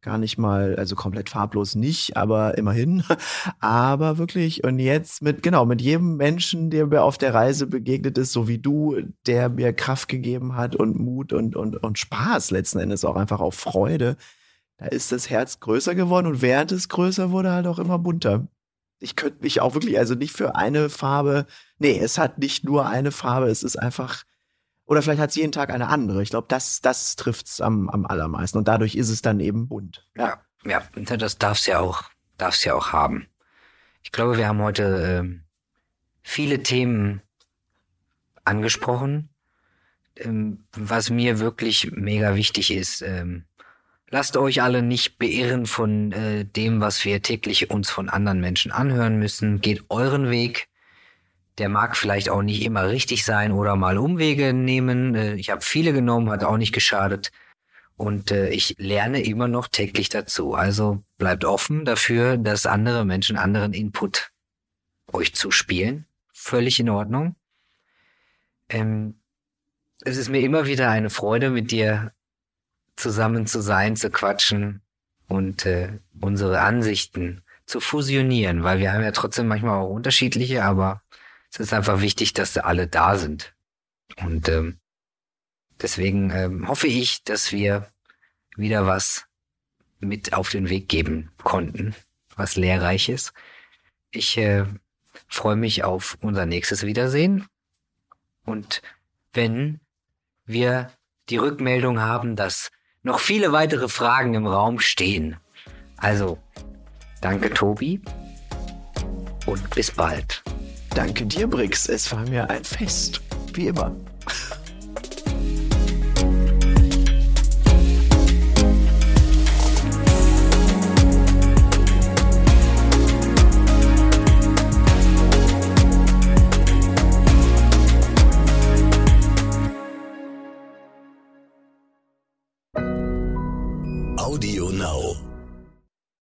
Gar nicht mal, also komplett farblos nicht, aber immerhin. aber wirklich, und jetzt mit, genau, mit jedem Menschen, der mir auf der Reise begegnet ist, so wie du, der mir Kraft gegeben hat und Mut und, und, und Spaß letzten Endes auch einfach auf Freude, da ist das Herz größer geworden und während es größer wurde, halt auch immer bunter ich könnte mich auch wirklich, also nicht für eine Farbe, nee, es hat nicht nur eine Farbe, es ist einfach oder vielleicht hat es jeden Tag eine andere. Ich glaube, das, das trifft's am, am allermeisten. Und dadurch ist es dann eben bunt. Ja, ja, das darf's ja auch, ja auch haben. Ich glaube, wir haben heute äh, viele Themen angesprochen. Ähm, was mir wirklich mega wichtig ist, ähm, lasst euch alle nicht beirren von äh, dem, was wir täglich uns von anderen Menschen anhören müssen. Geht euren Weg. Der mag vielleicht auch nicht immer richtig sein oder mal Umwege nehmen. Äh, ich habe viele genommen, hat auch nicht geschadet. Und äh, ich lerne immer noch täglich dazu. Also bleibt offen dafür, dass andere Menschen anderen Input euch zuspielen. Völlig in Ordnung. Ähm, es ist mir immer wieder eine Freude, mit dir zusammen zu sein, zu quatschen und äh, unsere Ansichten zu fusionieren, weil wir haben ja trotzdem manchmal auch unterschiedliche, aber es ist einfach wichtig, dass alle da sind. Und ähm, deswegen ähm, hoffe ich, dass wir wieder was mit auf den Weg geben konnten, was lehrreiches. Ich äh, freue mich auf unser nächstes Wiedersehen. Und wenn wir die Rückmeldung haben, dass noch viele weitere Fragen im Raum stehen. Also, danke Tobi und bis bald. Danke dir, Brix. Es war mir ein Fest. Wie immer.